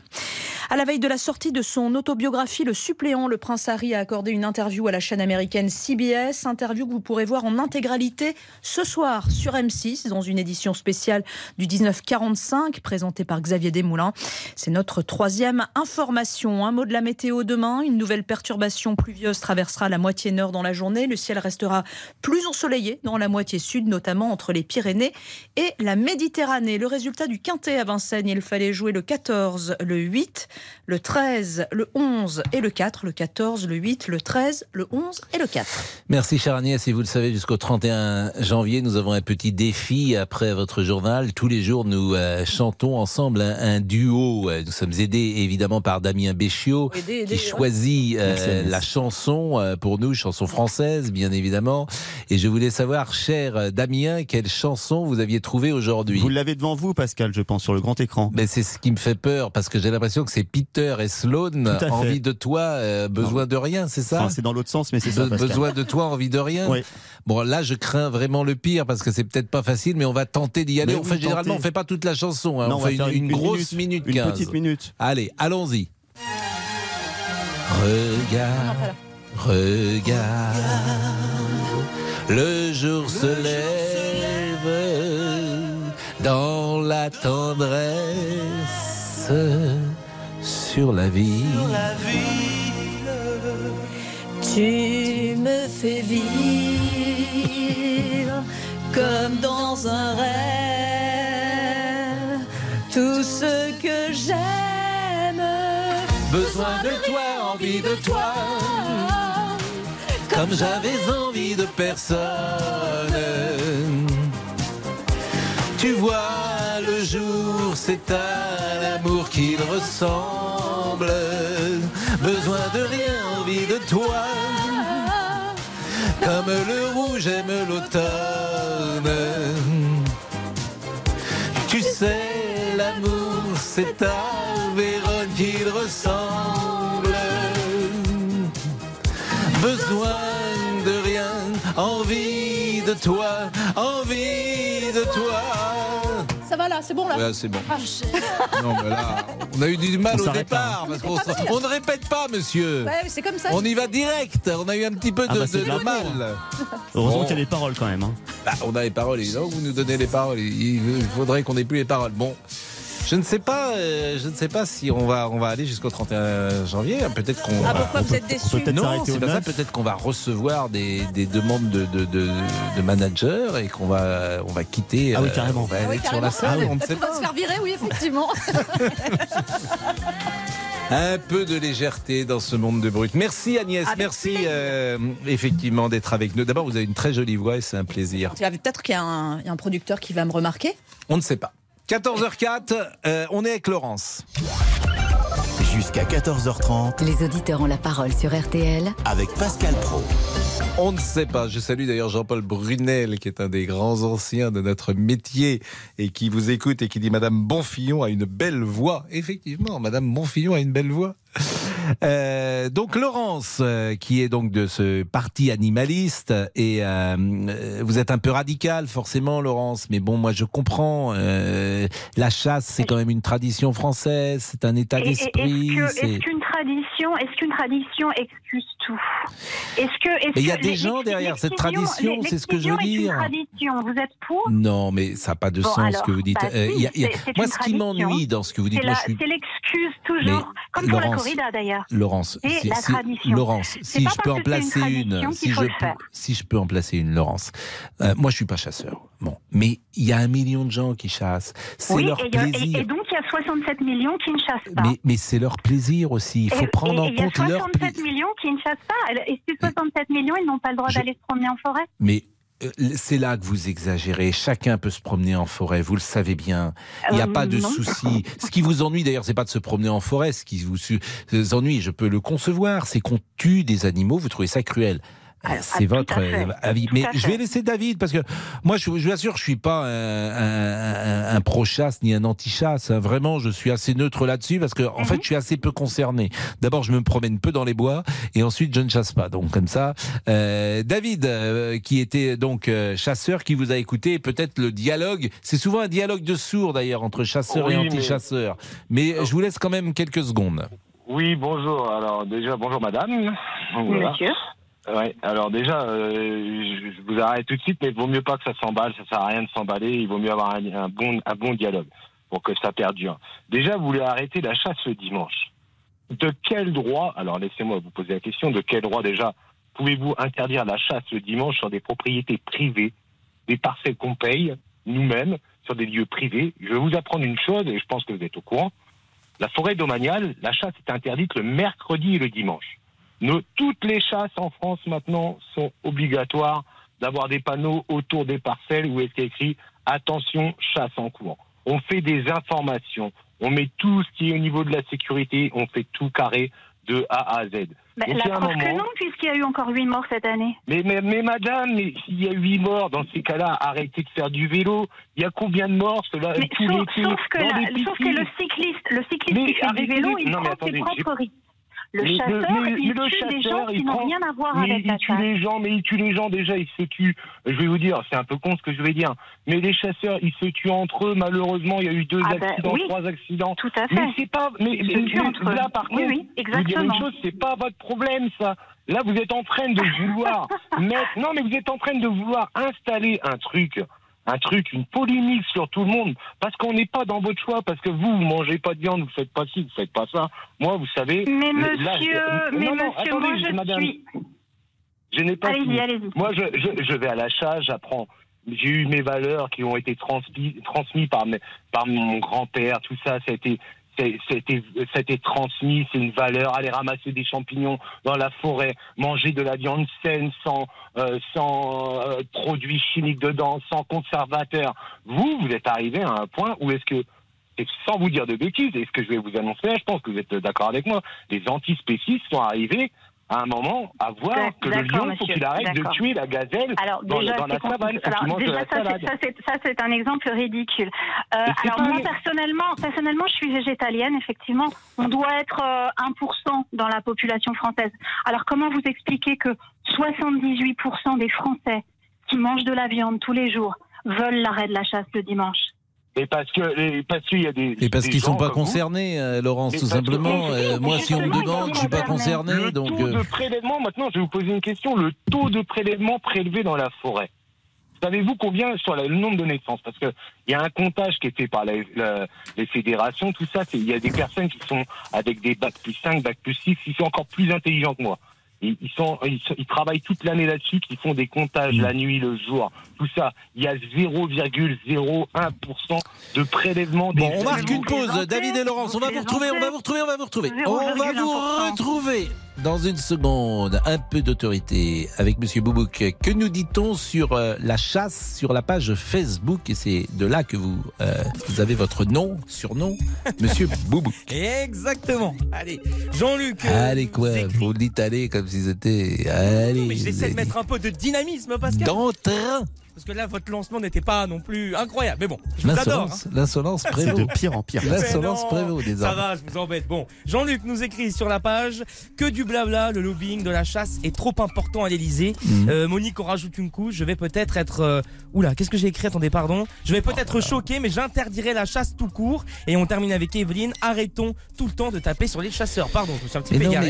À la veille de la sortie de son autobiographie, Le suppléant, le prince Harry a accordé une interview à la chaîne américaine CBS, interview que vous pourrez voir en intégralité ce soir sur M6 dans une édition spéciale du 1945 présentée par Xavier Desmoulins. C'est notre troisième information. Un mot de la météo demain. Une nouvelle perturbation pluvieuse traversera la moitié nord dans la journée. Le ciel restera plus ensoleillé dans la moitié sud, notamment entre les Pyrénées et la Méditerranée. Le résultat du quintet à Vincennes, il fallait jouer le 14, le 8, le 13, le 11 et le 4. Le 14, le 8, le 13, le 11 et le 4. Merci chère Agnès, et vous le savez, jusqu'au 31 janvier, nous avons un petit défi après votre journal. Tous les jours, nous euh, chantons ensemble un, un duo. Euh, Nous sommes aidés évidemment par Damien Béchiot, qui ouais. choisit euh, Merci, Agnès. la chanson euh, pour nous, chanson française bien évidemment. Et je voulais savoir, cher euh, Damien, quelle chanson vous aviez trouvée aujourd'hui? Vous l'avez devant vous, Pascal, je pense, sur le grand écran. Mais c'est ce qui me fait peur parce que j'ai l'impression que c'est Peter et Sloan, fait. envie de toi, euh, besoin de rien, c'est ça? Enfin, c'est dans l'autre sens, mais c'est ça. Pascal. besoin de toi, envie de rien? Oui. Bon, là, je crains vraiment le pire parce que c'est peut-être pas facile, mais on va tenter d'y aller. Mais on fait généralement, on fait pas toute la chanson. hein. Non, on, fait une, une une grosse minute, Une 15. petite minute. Allez, allons-y. Regarde, regarde, le jour se lève la tendresse sur la vie. Tu me fais vivre comme dans un rêve tout ce que j'aime. Besoin de toi, envie de toi, comme j'avais envie de personne. Tu vois, jour, c'est à l'amour qu'il ressemble. Besoin de rien, envie de toi, comme le rouge aime l'automne. Tu sais, l'amour, c'est à Vérone qu'il ressemble. Besoin de rien, envie de toi, envie de toi. Là, c'est bon là Ouais, c'est bon. Ah. Non, mais là, on a eu du mal On au départ. là. Parce on ne répète pas, monsieur. Ouais, c'est comme ça. On y va direct. On a eu un petit peu de, Ah bah, de- mal. Heureusement Bon. qu'il y a les paroles quand même. hein. Bah, on a les paroles, évidemment. Vous nous donnez les paroles. Il il faudrait qu'on ait plus les paroles. Bon. Je ne sais pas, euh, je ne sais pas si on va, on va aller jusqu'au 31 janvier. Peut-être qu'on. Ah va- pourquoi vous êtes déçus peut-être Non, c'est pas ça. Peut-être qu'on va recevoir des, des demandes de, de, de, de managers et qu'on va, on va quitter. Ah oui, euh, carrément. on va Ah oui, aller sur la salle. On ne sait Peut-être qu'on va pas. se faire virer, oui, effectivement. Un peu de légèreté dans ce monde de brut. Merci Agnès, Avec merci euh, effectivement d'être avec nous. D'abord, vous avez une très jolie voix et c'est un plaisir. Vu, Peut-être qu'il y, a un il y a un producteur qui va me remarquer. On ne sait pas. 14h04, euh, on est avec Laurence. Jusqu'à 14h30 Les auditeurs ont la parole sur RTL avec Pascal Pro. On ne sait pas. Je salue d'ailleurs Jean-Paul Brunel, qui est un des grands anciens de notre métier et qui vous écoute et qui dit Madame Bonfillon a une belle voix. Effectivement, Madame Bonfillon a une belle voix. Euh, donc Laurence, euh, qui est donc de ce parti animaliste, et euh, euh, vous êtes un peu radical forcément, Laurence. Mais bon, moi je comprends. euh, la chasse, c'est quand même une tradition française, c'est un état d'esprit. Est-ce qu'une tradition, est-ce qu'une tradition excuse tout? Est-ce que est-ce Mais il y a des gens derrière cette tradition, c'est ce que je veux dire. Tradition, vous êtes pour? Non, mais ça n'a pas de Bon, sens alors, ce que vous dites. bah Euh, si, il y a- il y a- c'est- c'est Moi, ce qui m'ennuie dans ce que vous dites, C'est l'excuse toujours, Mais, comme pour la corrida d'ailleurs. Laurence, si, la tradition. Laurence, si je peux en placer une, je si je peux en placer une, Laurence. Euh, moi, je suis pas chasseur. Bon, mais il y a un million de gens qui chassent. C'est Oui, leur et, plaisir. et donc il y a 67 millions qui ne chassent pas. mais mais c'est leur plaisir aussi. Il faut Et- prendre en et il y a compte leur 67 plaisir. millions qui ne chassent pas. Et ces 67 millions, ils n'ont pas le droit Je- d'aller se promener en forêt? Mais euh, c'est là que vous exagérez. Chacun peut se promener en forêt, vous le savez bien. Il n'y a Euh, pas de non. souci. Ce qui vous ennuie d'ailleurs, c'est pas de se promener en forêt. Ce qui vous vous ennuie, je peux le concevoir, c'est qu'on tue des animaux. Vous trouvez ça cruel. Euh, C'est tout votre à fait. euh, avis. Mais je vais laisser David parce que moi, je, je vous assure, je suis pas un, un- pro-chasse ni un anti-chasse. hein. Vraiment, je suis assez neutre là-dessus parce que, en Mhm. fait, je suis assez peu concerné. D'abord, je me promène peu dans les bois et ensuite, je ne chasse pas. Donc, comme ça, euh, David, euh, qui était donc euh, chasseur, qui vous a écouté, peut-être le dialogue. C'est souvent un dialogue de sourds d'ailleurs entre chasseurs et mais- anti-chasseurs. Mais, je vous laisse quand même quelques secondes. Oui, bonjour. Alors déjà, bonjour madame. Voilà. Monsieur. Ouais. Alors déjà, euh, je, vous arrête tout de suite, mais il vaut mieux pas que ça s'emballe. Ça sert à rien de s'emballer. Il vaut mieux avoir un, un bon, un bon dialogue pour que ça perdure. Déjà, vous voulez arrêter la chasse le dimanche. De quel droit Alors laissez-moi vous poser la question. De quel droit déjà pouvez-vous interdire la chasse le dimanche sur des propriétés privées, des parcelles qu'on paye nous-mêmes sur des lieux privés? Je vais vous apprendre une chose, et je pense que vous êtes au courant. La forêt domaniale, la chasse est interdite le mercredi et le dimanche. Nos- toutes les chasses en France maintenant sont obligatoires d'avoir des panneaux autour des parcelles où est écrit attention chasse en cours. On fait des informations, on met tout ce qui est au niveau de la sécurité, on fait tout carré de A à Z. Bah, Donc, la preuve que non, puisqu'il y a eu encore 8 morts cette année. mais, mais, mais madame, mais s'il y a huit morts dans ces cas-là, arrêtez de faire du vélo. Il y a combien de morts cela, Mais sauf, que, la- sauf que le cycliste, le cycliste Mais qui fait du vélo, il non, prend attendez, ses propres risques. Le Mais chasseur, mais- il mais le tue des gens qui n'ont rien à voir mais avec il la tue les gens, mais il tue les gens déjà, ils se tuent. Je vais vous dire, c'est un peu con ce que je vais dire, mais les chasseurs, ils se tuent entre eux. Malheureusement, il y a eu deux Ah ben, accidents, oui. trois accidents. Tout à fait. Mais c'est pas, mais, Ils se mais- tuent mais entre eux. là par Oui, contre, oui, je vous dire une chose, c'est pas votre problème ça. Là, vous êtes en train de vouloir mettre, non mais vous êtes en train de vouloir installer un truc un truc, une polémique sur tout le monde, parce qu'on n'est pas dans votre choix, parce que vous, vous mangez pas de viande, vous faites pas ci, vous faites pas ça. Moi, vous savez. Mais là, monsieur, je- mais non, non, monsieur, attendez, moi je madame. suis. Je n'ai pas Allez-y, allez-y. Moi, je, je, je vais à la chasse, j'apprends. J'ai eu mes valeurs qui ont été transmises transmis par, mes, par mon grand-père, tout ça, ça a été, été transmis, c'est une valeur. Aller ramasser des champignons dans la forêt, manger de la viande saine, sans, euh, sans euh, produits chimiques dedans, sans conservateurs. Vous, vous êtes arrivé à un point où est-ce que, sans vous dire de bêtises, et ce que je vais vous annoncer, je pense que vous êtes d'accord avec moi, les antispécistes sont arrivés à un moment à voir que le lion, faut qu'il arrête de tuer la gazelle Alors dans, déjà, dans la savane, alors, déjà, ça, c'est- un exemple ridicule. Euh, alors pas- moi personnellement, personnellement, je suis végétalienne. Effectivement, on doit être euh, 1% dans la population française. Alors comment vous expliquer que 78% des Français qui mangent de la viande tous les jours veulent l'arrêt de la chasse le dimanche? Et parce que, parce qu'il y a des. Et parce qu'ils sont pas concernés, euh, Laurence, tout que- simplement. Euh, moi, si on me demande, je suis pas concerné, Le donc. taux euh, de prélèvement, maintenant, je vais vous poser une question. Le taux de prélèvement prélevé dans la forêt. Savez-vous combien sur le nombre de naissances? Parce qu'il y a un comptage qui est fait par la- la- les fédérations, tout ça. c'est- Il y a des personnes qui sont avec des bacs plus 5, bacs plus 6, qui sont encore plus intelligents que moi. Ils, ils sont, ils, sont- ils travaillent toute l'année là-dessus, qui font des comptages Mm. la nuit, le jour, tout ça. Il y a 0,01% de prélèvement. des Bon, on marque une pause. David et Laurence, on va vous retrouver, on va vous retrouver, on va vous retrouver. On va vous retrouver dans une seconde. Un peu d'autorité avec Monsieur Boubouk. Que nous dit-on sur euh, la chasse sur la page Facebook? Et c'est de là que vous, euh, vous avez votre nom, surnom, Monsieur Boubouk. Exactement. Allez, Jean-Luc. euh, Allez quoi, vous dites allez comme si c'était... Allez. mais j'essaie de mettre un peu de dynamisme, Pascal. Dans le train. Parce que là, votre lancement n'était pas non plus incroyable. Mais bon, je vous adore. L'insolence, hein. l'insolence prévaut. de pire en pire. L'insolence prévaut Ça désormais. va, je vous embête. Bon, Jean-Luc nous écrit sur la page que du blabla, le lobbying de la chasse est trop important à l'Elysée. Mhm. Monique, on rajoute une couche. Je vais peut-être être. euh, Oula, qu'est-ce que j'ai écrit? Attendez, pardon. Je vais peut-être choquer, mais j'interdirai la chasse tout court. Et on termine avec Evelyne. Arrêtons tout le temps de taper sur les chasseurs. Pardon, je me suis un petit Mais peu non, égaré.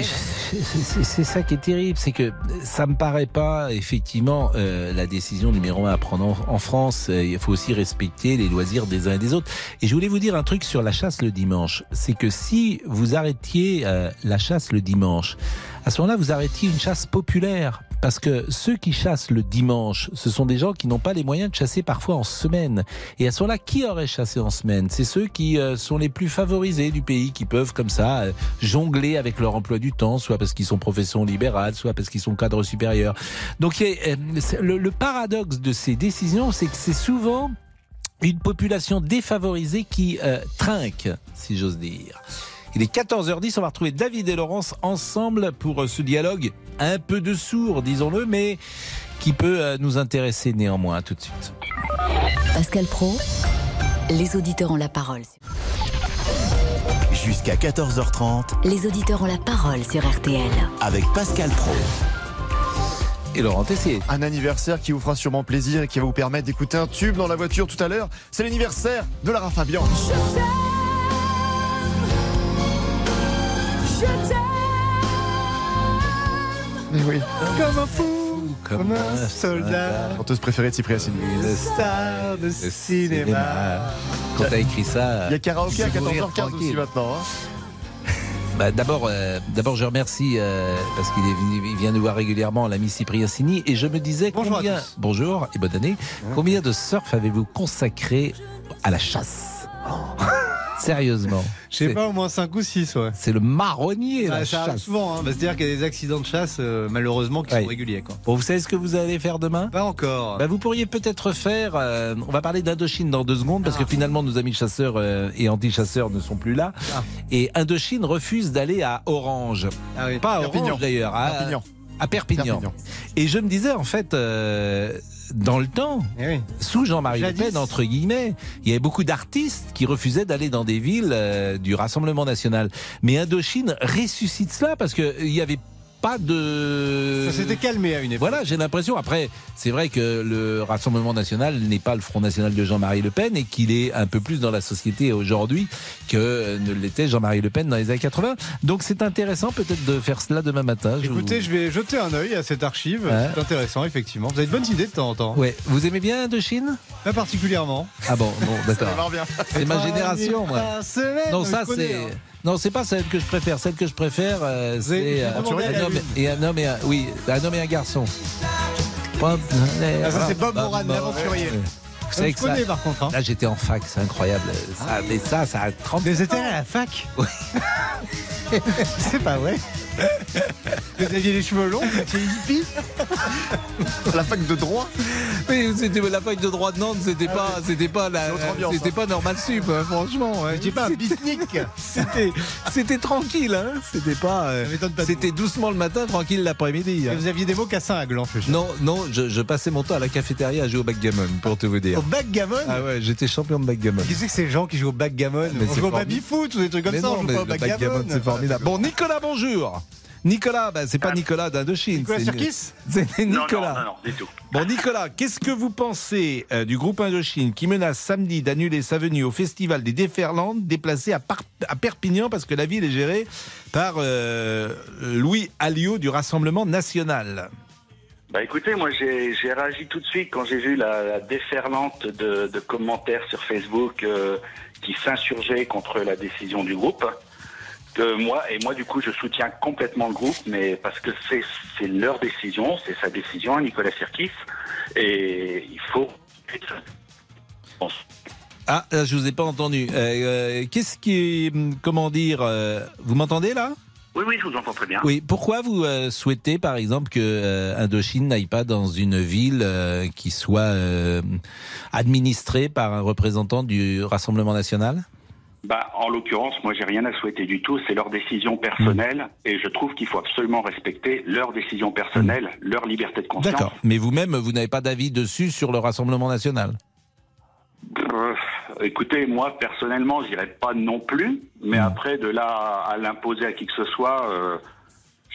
mais c'est- ça qui est terrible, c'est que ça me paraît pas effectivement euh, la décision numéro un en France. Euh, Il faut aussi respecter les loisirs des uns et des autres. Et je voulais vous dire un truc sur la chasse le dimanche, c'est que si vous arrêtiez euh, la chasse le dimanche, à ce moment-là vous arrêtiez une chasse populaire. Parce que ceux qui chassent le dimanche, ce sont des gens qui n'ont pas les moyens de chasser parfois en semaine. Et à ce moment-là, qui aurait chassé en semaine? C'est ceux qui euh, sont les plus favorisés du pays, qui peuvent comme ça euh, jongler avec leur emploi du temps, soit parce qu'ils sont profession libérale, soit parce qu'ils sont cadres supérieurs. Donc euh, le, paradoxe de ces décisions, c'est que c'est souvent une population défavorisée qui trinque, si j'ose dire. Il est 14h10, on va retrouver David et Laurence ensemble pour euh, ce dialogue un peu de sourd, disons-le, mais qui peut euh, nous intéresser néanmoins. À tout de suite. Pascal Pro, les auditeurs ont la parole. Jusqu'à 14h30 Les auditeurs ont la parole sur RTL. avec Pascal Pro. Et Laurent Tessier. Un anniversaire qui vous fera sûrement plaisir et qui va vous permettre d'écouter un tube dans la voiture tout à l'heure. C'est l'anniversaire de Lara Fabian. Mais oui. Comme un fou, comme un soldat, Chanteuse préférée de Cyprien Sini. une star de cinéma. Quand t'as écrit ça, Il y a karaoké à je vais mourir 14h15 aussi maintenant. hein. Bah, d'abord, euh, d'abord, je remercie euh, parce qu'il il vient nous voir régulièrement, l'ami Cyprien Sini, et je me disais Bonjour combien, bonjour et bonne année, combien de surf avez-vous consacré à la chasse? Sérieusement, Je sais C'est- pas, au moins 5 ou 6, ouais. c'est le marronnier Ah, la ça arrive chasse. souvent, hein. Bah, c'est-à-dire qu'il y a des accidents de chasse, euh, malheureusement, qui Ouais. sont réguliers. Quoi. Bon, vous savez ce que vous allez faire demain? Pas encore. Bah, vous pourriez peut-être faire. euh, on va parler d'Indochine dans deux secondes parce que finalement nos amis chasseurs euh, et anti-chasseurs ne sont plus là. Ah. Et Indochine refuse d'aller à Orange. Ah oui. Pas à Perpignan. Orange d'ailleurs, à Perpignan. à Perpignan. Perpignan. Et je me disais en fait, euh, dans le temps, Eh oui. sous Jean-Marie Le. Pen, entre guillemets, il y avait beaucoup d'artistes qui refusaient d'aller dans des villes euh, du Rassemblement national. Mais Indochine ressuscite cela parce que il y avait pas de. Ça s'était calmé à une époque. Voilà, j'ai l'impression. Après, c'est vrai que le Rassemblement national n'est pas le Front national de Jean-Marie Le Pen et qu'il est un peu plus dans la société aujourd'hui que ne l'était Jean-Marie Le Pen dans les années 80. Donc c'est intéressant peut-être de faire cela demain matin. Je Écoutez, vous- je vais jeter un œil à cette archive. Ouais. C'est intéressant, effectivement. Vous avez de bonnes idées de temps en temps. Ouais, vous aimez bien Indochine Pas particulièrement. Ah bon, bon, d'accord. C'est ma génération, moi. Non, ça c'est. Non, c'est pas celle que je préfère. Celle que je préfère, euh, c'est euh, un homme et un homme et un. Oui, un homme et un garçon. Bob- Ah, ça, c'est Bob Moran, l'aventurier. Vous Ça, savez je que ça, connais, par contre. hein. là j'étais en fac, c'est incroyable. Ça, mais ça, ça a 30 Vous étiez à la fac Oui. C'est pas vrai. Vous aviez les cheveux longs, vous étiez hippie La fac de droit. Mais c'était la fac de droit de Nantes, c'était pas, c'était pas la, c'était hein. pas normal sup, hein, franchement. Ouais. étiez pas un beatnik C'était, c'était tranquille, hein. C'était pas, euh, pas c'était doucement le matin, tranquille l'après-midi. hein. Vous aviez des mocassins à gland, je sais. Non, non, je, je passais mon temps à la cafétéria à jouer au backgammon, pour te vous dire. Au backgammon? Ah ouais, j'étais champion de backgammon. Qui c'est que ces gens qui jouent au backgammon? Mais On c'est joue au formidable. baby-foot ou des trucs comme Mais ça, non, on joue mais pas au le backgammon, c'est formidable. Bon, Nicolas, bonjour. Nicolas, bah, c'est pas Nicolas d'Indochine. Nicolas c'est- Sirkis C'est Non, Nicolas. non, non, non, du tout. Bon, Nicolas, qu'est-ce que vous pensez euh, du groupe Indochine qui menace samedi d'annuler sa venue au festival des Déferlandes déplacé à, Perpignan parce que la ville est gérée par euh, Louis Alliot du Rassemblement national? Bah écoutez, moi j'ai réagi tout de suite quand j'ai vu la, la déferlante de, de commentaires sur Facebook euh, qui s'insurgeaient contre la décision du groupe. Moi et moi du coup je soutiens complètement le groupe, mais parce que c'est c'est leur décision, c'est sa décision, Nicolas Sirkis, et il faut. Ah, là, je vous ai pas entendu. Euh, euh, qu'est-ce qui hum, comment dire, euh, vous m'entendez là? Oui, oui, je vous entends très bien. Oui. Pourquoi vous euh, souhaitez, par exemple, que euh, Indochine n'aille pas dans une ville euh, qui soit euh, administrée par un représentant du Rassemblement national? Bah, en l'occurrence, moi, j'ai rien à souhaiter du tout. C'est leur décision personnelle, et je trouve qu'il faut absolument respecter leur décision personnelle, leur liberté de conscience. D'accord. Mais vous-même, vous n'avez pas d'avis dessus sur le Rassemblement national? Euh, écoutez, moi, personnellement, j'irai pas non plus, mais après, de là à l'imposer à qui que ce soit, euh,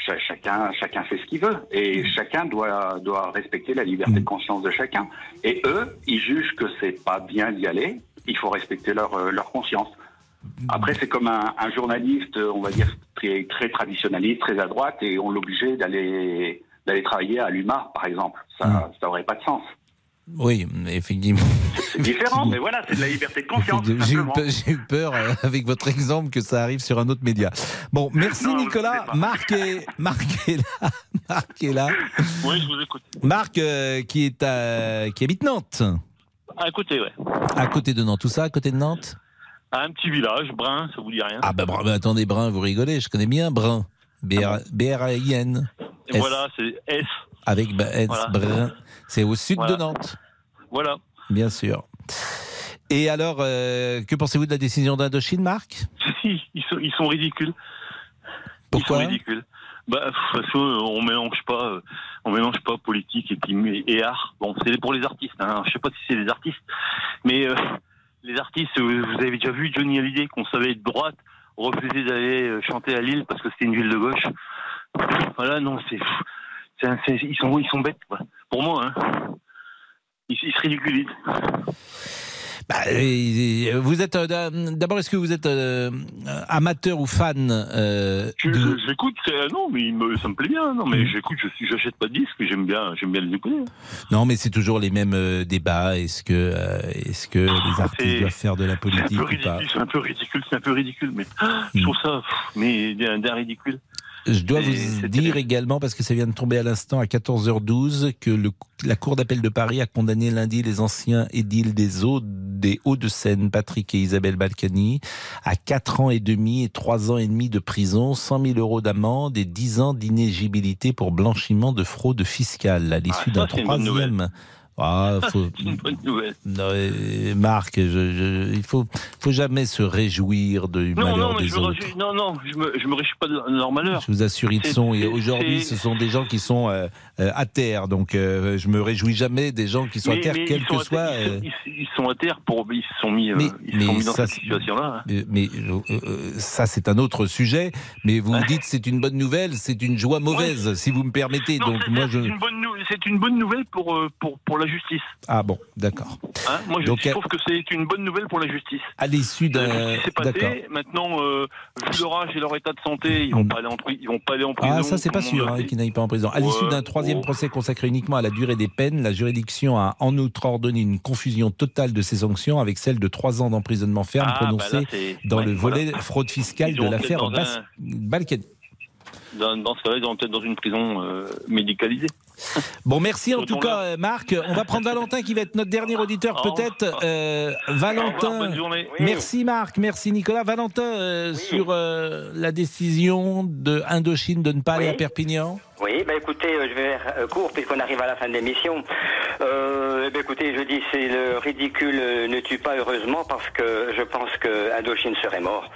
cha- chacun, chacun fait ce qu'il veut, et chacun doit, doit respecter la liberté de conscience de chacun. Et eux, ils jugent que c'est pas bien d'y aller. Il faut respecter leur, euh, leur conscience. Après, c'est comme un, un journaliste, on va dire, très, très traditionnaliste, très à droite, et on l'obligeait d'aller d'aller travailler à l'UMA, par exemple. Ça, ça aurait pas de sens. Oui, effectivement. C'est différent, mais voilà, c'est de la liberté de conscience. tout J'ai eu, simplement. peur- j'ai eu peur euh, avec votre exemple que ça arrive sur un autre média. Bon, merci Nicolas. Marc est, Marc est là. Marc est là. Oui, je vous écoute. Marc euh, qui est à, qui habite Nantes, À côté, ouais. à côté de Nantes. Tout ça, à côté de Nantes? À un petit village, Brun, ça vous dit rien Ah bah, bah, attendez, Brun, vous rigolez. Je connais bien Brun. B-R-A-I-N. Et voilà, c'est S. Avec bah, S, Voilà. Brun. C'est au sud Voilà. de Nantes, Voilà. bien sûr. Et alors, euh, que pensez-vous de la décision d'Indochine, Marc? Si, ils sont, ils sont ridicules. Pourquoi Ils sont ridicules. Bah, parce qu'on mélange pas, euh, on mélange pas politique et art. Bon, c'est pour les artistes. Hein. Je sais pas si c'est les artistes, mais euh, les artistes, vous avez déjà vu Johnny Hallyday qu'on savait être droite, refuser d'aller euh, chanter à Lille parce que c'était une ville de gauche. Voilà, non, c'est- ils sont, ils sont bêtes. Quoi. Pour moi, hein. Ils, ils se ridiculisent. Bah, euh, vous êtes euh, d'abord, est-ce que vous êtes euh, amateur ou fan euh, de- J'écoute, non, mais me- ça me plaît bien. Non, mais j'écoute, je suis, j'achète pas de disques, j'aime bien, j'aime bien les écouter. Non, mais c'est toujours les mêmes euh, débats. Est-ce que, euh, est-ce que les artistes doivent faire de la politique c'est un peu ridicule, c'est un peu ridicule, mais ah, je trouve ça, pff, mais d'un ridicule. Je dois vous dire également, parce que ça vient de tomber à l'instant à 14h12, que le- la Cour d'appel de Paris a condamné lundi les anciens édiles des Hauts, des Hauts-de-Seine, Patrick et Isabelle Balkany, à 4 ans et demi et 3 ans et demi de prison, 100 000 euros d'amende et 10 ans d'inégibilité pour blanchiment de fraude fiscale à l'issue Ah, d'un troisième. Ah, faut... C'est une bonne nouvelle. Non, Marc, je, je- il faut, faut jamais se réjouir du Non, malheur non, des je autres. non, non, je me, je me réjouis pas de leur malheur. Je vous assure, ils sont. Et aujourd'hui, ce sont des gens qui sont euh, euh, à terre. Donc, euh, je me réjouis jamais des gens qui sont à terre, quel que soit. terre- euh, Ils, sont à terre pour, ils se sont mis, Mais- ils sont mis dans cette situation-là. hein. Mais ça, c'est un autre sujet. Mais vous me dites c'est une bonne nouvelle, c'est une joie mauvaise, si vous me permettez. Non, Donc, c'est- moi, je. c'est une bonne une nouvelle pour, pour, pour la justice. Ah bon, d'accord. Hein Moi, je, Donc, je trouve que c'est une bonne nouvelle pour la justice. À l'issue d'un. Maintenant, euh, vu leur âge et leur état de santé, ils vont pas aller en, ils vont pas aller en prison. Ah, ça, c'est pas sûr l'a hein, dit. qu'il n'aille pas en prison. À l'issue d'un troisième procès consacré uniquement à la durée des peines, la juridiction a en outre ordonné une confusion totale de ces sanctions avec celle de trois ans d'emprisonnement ferme Ah, bah là, prononcée dans ouais, le voilà. volet fraude fiscale Ils de l'affaire Bas- un- Balkany. Dans, dans ce cas-là, ils vont peut-être dans une prison euh, médicalisée. Bon, merci en tout cas, euh, Marc. On va prendre Valentin qui va être notre dernier auditeur, Au peut-être. Euh, Valentin. Merci Marc, merci Nicolas. Valentin, euh, sur euh, la décision de Indochine de ne pas aller à Perpignan. Oui, bah écoutez, euh, je vais faire euh, court puisqu'on arrive à la fin de l'émission. Euh, bah écoutez, je dis c'est le ridicule euh, ne tue pas heureusement parce que je pense que Indochine serait mort.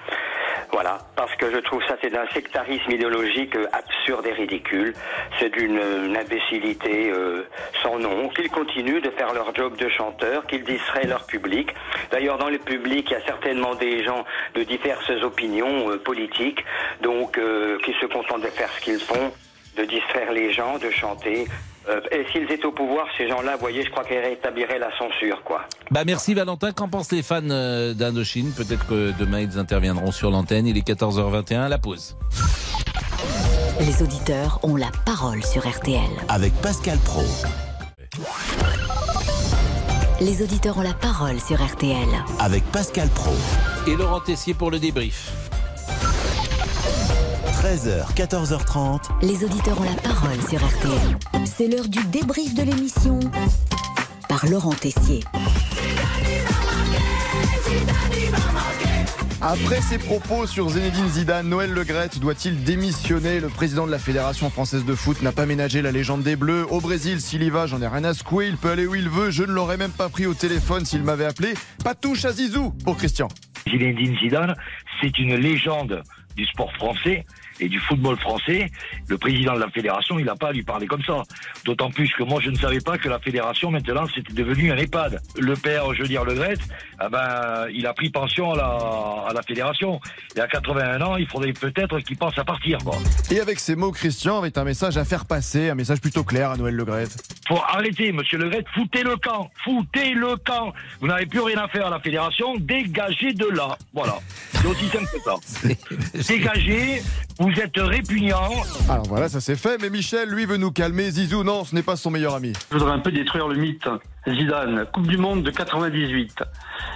Voilà, parce que je trouve ça c'est d'un sectarisme idéologique absurde et ridicule. C'est d'une une imbécilité euh, sans nom. Qu'ils continuent de faire leur job de chanteur, qu'ils distraient leur public. D'ailleurs, dans le public, il y a certainement des gens de diverses opinions euh, politiques, donc qui se contentent de faire ce qu'ils font de distraire les gens, de chanter. Euh, et s'ils étaient au pouvoir, ces gens-là, vous voyez, je crois qu'ils rétabliraient la censure, quoi. Bah merci Valentin. Qu'en pensent les fans euh, d'Indochine? Peut-être que demain ils interviendront sur l'antenne. Il est 14h21. La pause. Les auditeurs ont la parole sur RTL. Avec Pascal Pro. Les auditeurs ont la parole sur RTL. Avec Pascal Pro. Et Laurent Tessier pour le débrief. 13h, 14h30. Les auditeurs ont la parole sur RTL. C'est l'heure du débrief de l'émission par Laurent Tessier. Après ses propos sur Zinedine Zidane, Noël Legrette doit-il démissionner? Le président de la Fédération française de foot n'a pas ménagé la légende des Bleus. Au Brésil, s'il y va, j'en ai rien à secouer. Il peut aller où il veut. Je ne l'aurais même pas pris au téléphone s'il m'avait appelé. Pas touche à Zizou pour Christian. Zinedine Zidane, c'est une légende du sport français et du football français. Le président de la fédération, il n'a pas à lui parler comme ça. D'autant plus que moi, je ne savais pas que la fédération, maintenant, c'était devenu un EHPAD. Le père, je veux dire, Le Gret, ah ben, il a pris pension à la, à la fédération. Et à 81 ans, il faudrait peut-être qu'il pense à partir, quoi. Et avec ces mots, Christian avait un message à faire passer, un message plutôt clair à Noël Le Gret. Faut arrêter, monsieur Le Gret, foutez le camp, foutez le camp. Vous n'avez plus rien à faire à la fédération, dégagez de là. Voilà. C'est aussi simple que ça. dégagez, vous êtes répugnant. Alors voilà, ça c'est fait, mais Michel, lui, veut nous calmer. Zizou, non, ce n'est pas son meilleur ami. Je voudrais un peu détruire le mythe. Zidane, Coupe du Monde de 98.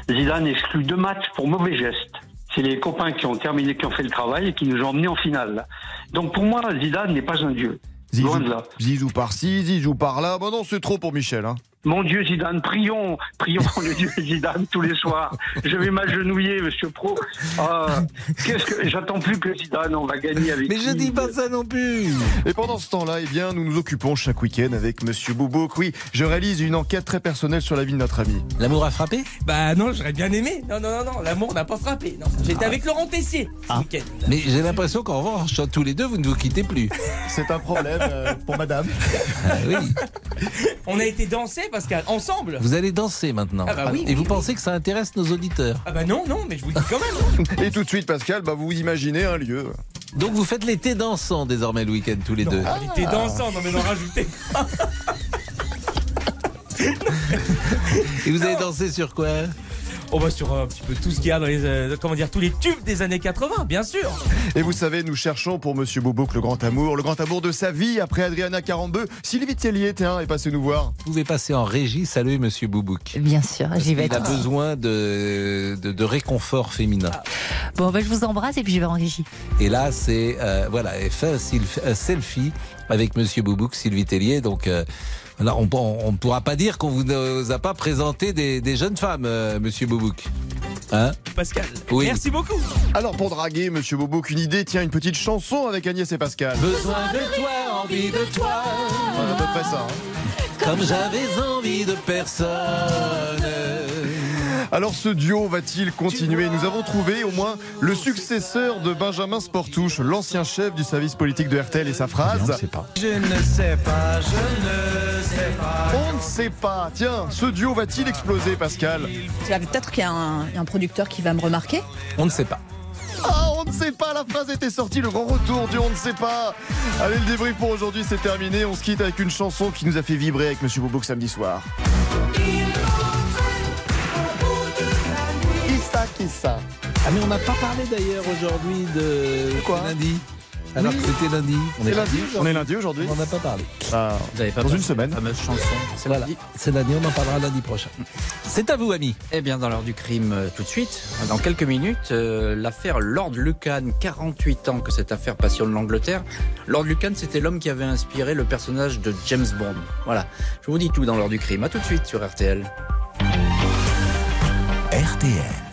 Zidane exclut deux matchs pour mauvais gestes. C'est les copains qui ont terminé, qui ont fait le travail et qui nous ont emmenés en finale. Donc pour moi, Zidane n'est pas un dieu. Zizou, Loin de là. Zizou par-ci, Zizou par-là. Bon non, c'est trop pour Michel. Hein. Mon Dieu Zidane, prions, prions le Dieu Zidane tous les soirs. Je vais m'agenouiller, Monsieur Pro. Ah, Qu'est-ce que j'attends plus que Zidane, on va gagner avec. Mais je dis pas ça non plus. Et pendant ce temps-là, eh bien, nous nous occupons chaque week-end avec Monsieur Boubouk. Oui, je réalise une enquête très personnelle sur la vie de notre ami. L'amour a frappé? Bah non, j'aurais bien aimé. Non, non, non, non, l'amour n'a pas frappé. Non, j'étais Ah. avec Laurent Tessier ce week-end. Mais j'ai l'impression qu'en revanche, tous les deux, vous ne vous quittez plus. C'est un problème euh, pour madame. Ah oui. On a été danser, Pascal, ensemble. Vous allez danser maintenant. Ah bah oui, Et oui, vous oui. pensez que ça intéresse nos auditeurs? Ah bah non, non, mais je vous le dis quand même. Et tout de suite, Pascal, bah, vous vous imaginez un lieu. Donc vous faites l'été dansant désormais le week-end tous les deux. On était dansant, non mais n'en rajoutez pas. Et vous avez dansé sur quoi? On va sur euh, un petit peu tout ce qu'il y a dans les, euh, comment dire, tous les tubes des années 80, bien sûr. Et vous savez, nous cherchons pour Monsieur Boubouk le grand amour, le grand amour de sa vie après Adriana 42. Sylvie Tellier, tiens, est passée nous voir. Vous pouvez passer en régie, saluer Monsieur Boubouk. Bien sûr, j'y vais Il a besoin de, de, de réconfort féminin. Bon, ben, je vous embrasse et puis je vais en régie. Et là, c'est euh, voilà, fait un selfie avec Monsieur Boubouk, Sylvie Tellier. Donc euh, voilà, on on ne pourra pas dire qu'on vous nous a pas présenté des, des jeunes femmes, euh, Monsieur Boubouk. Hein Pascal, Oui. merci beaucoup. Alors pour draguer Monsieur Boubouk, une idée, tiens, une petite chanson avec Agnès et Pascal. Besoin de toi, envie de toi. Voilà, à peu près ça. hein. Comme j'avais envie de personne. Alors ce duo va-t-il continuer? Nous avons trouvé au moins le successeur de Benjamin Sportouche, l'ancien chef du service politique de RTL et sa phrase. On ne sait pas. Je ne sais pas, je ne sais pas. On ne sait pas. Tiens, ce duo va-t-il exploser, Pascal? Peut-être qu'il y a un, un producteur qui va me remarquer. On ne sait pas. Ah, on ne sait pas, la phrase était sortie, le grand retour du on ne sait pas. Allez, le débrief pour aujourd'hui, c'est terminé. On se quitte avec une chanson qui nous a fait vibrer avec Monsieur Boubouk samedi soir. Ça, Ah mais on n'a pas parlé d'ailleurs aujourd'hui de Quoi lundi. Alors Oui. que c'était lundi. C'est lundi, on est lundi aujourd'hui. On n'en a pas parlé. Ah, Vous avez pas Dans une semaine. Fameuse chanson. C'est Voilà, lundi. c'est lundi, on en parlera lundi prochain. C'est à vous, ami. Eh bien, dans l'heure du crime, euh, tout de suite, dans quelques minutes, euh, l'affaire Lord Lucan, 48 ans que cette affaire passionne l'Angleterre. Lord Lucan, c'était l'homme qui avait inspiré le personnage de James Bond. Voilà, je vous dis tout dans l'heure du crime. À tout de suite sur RTL. RTL.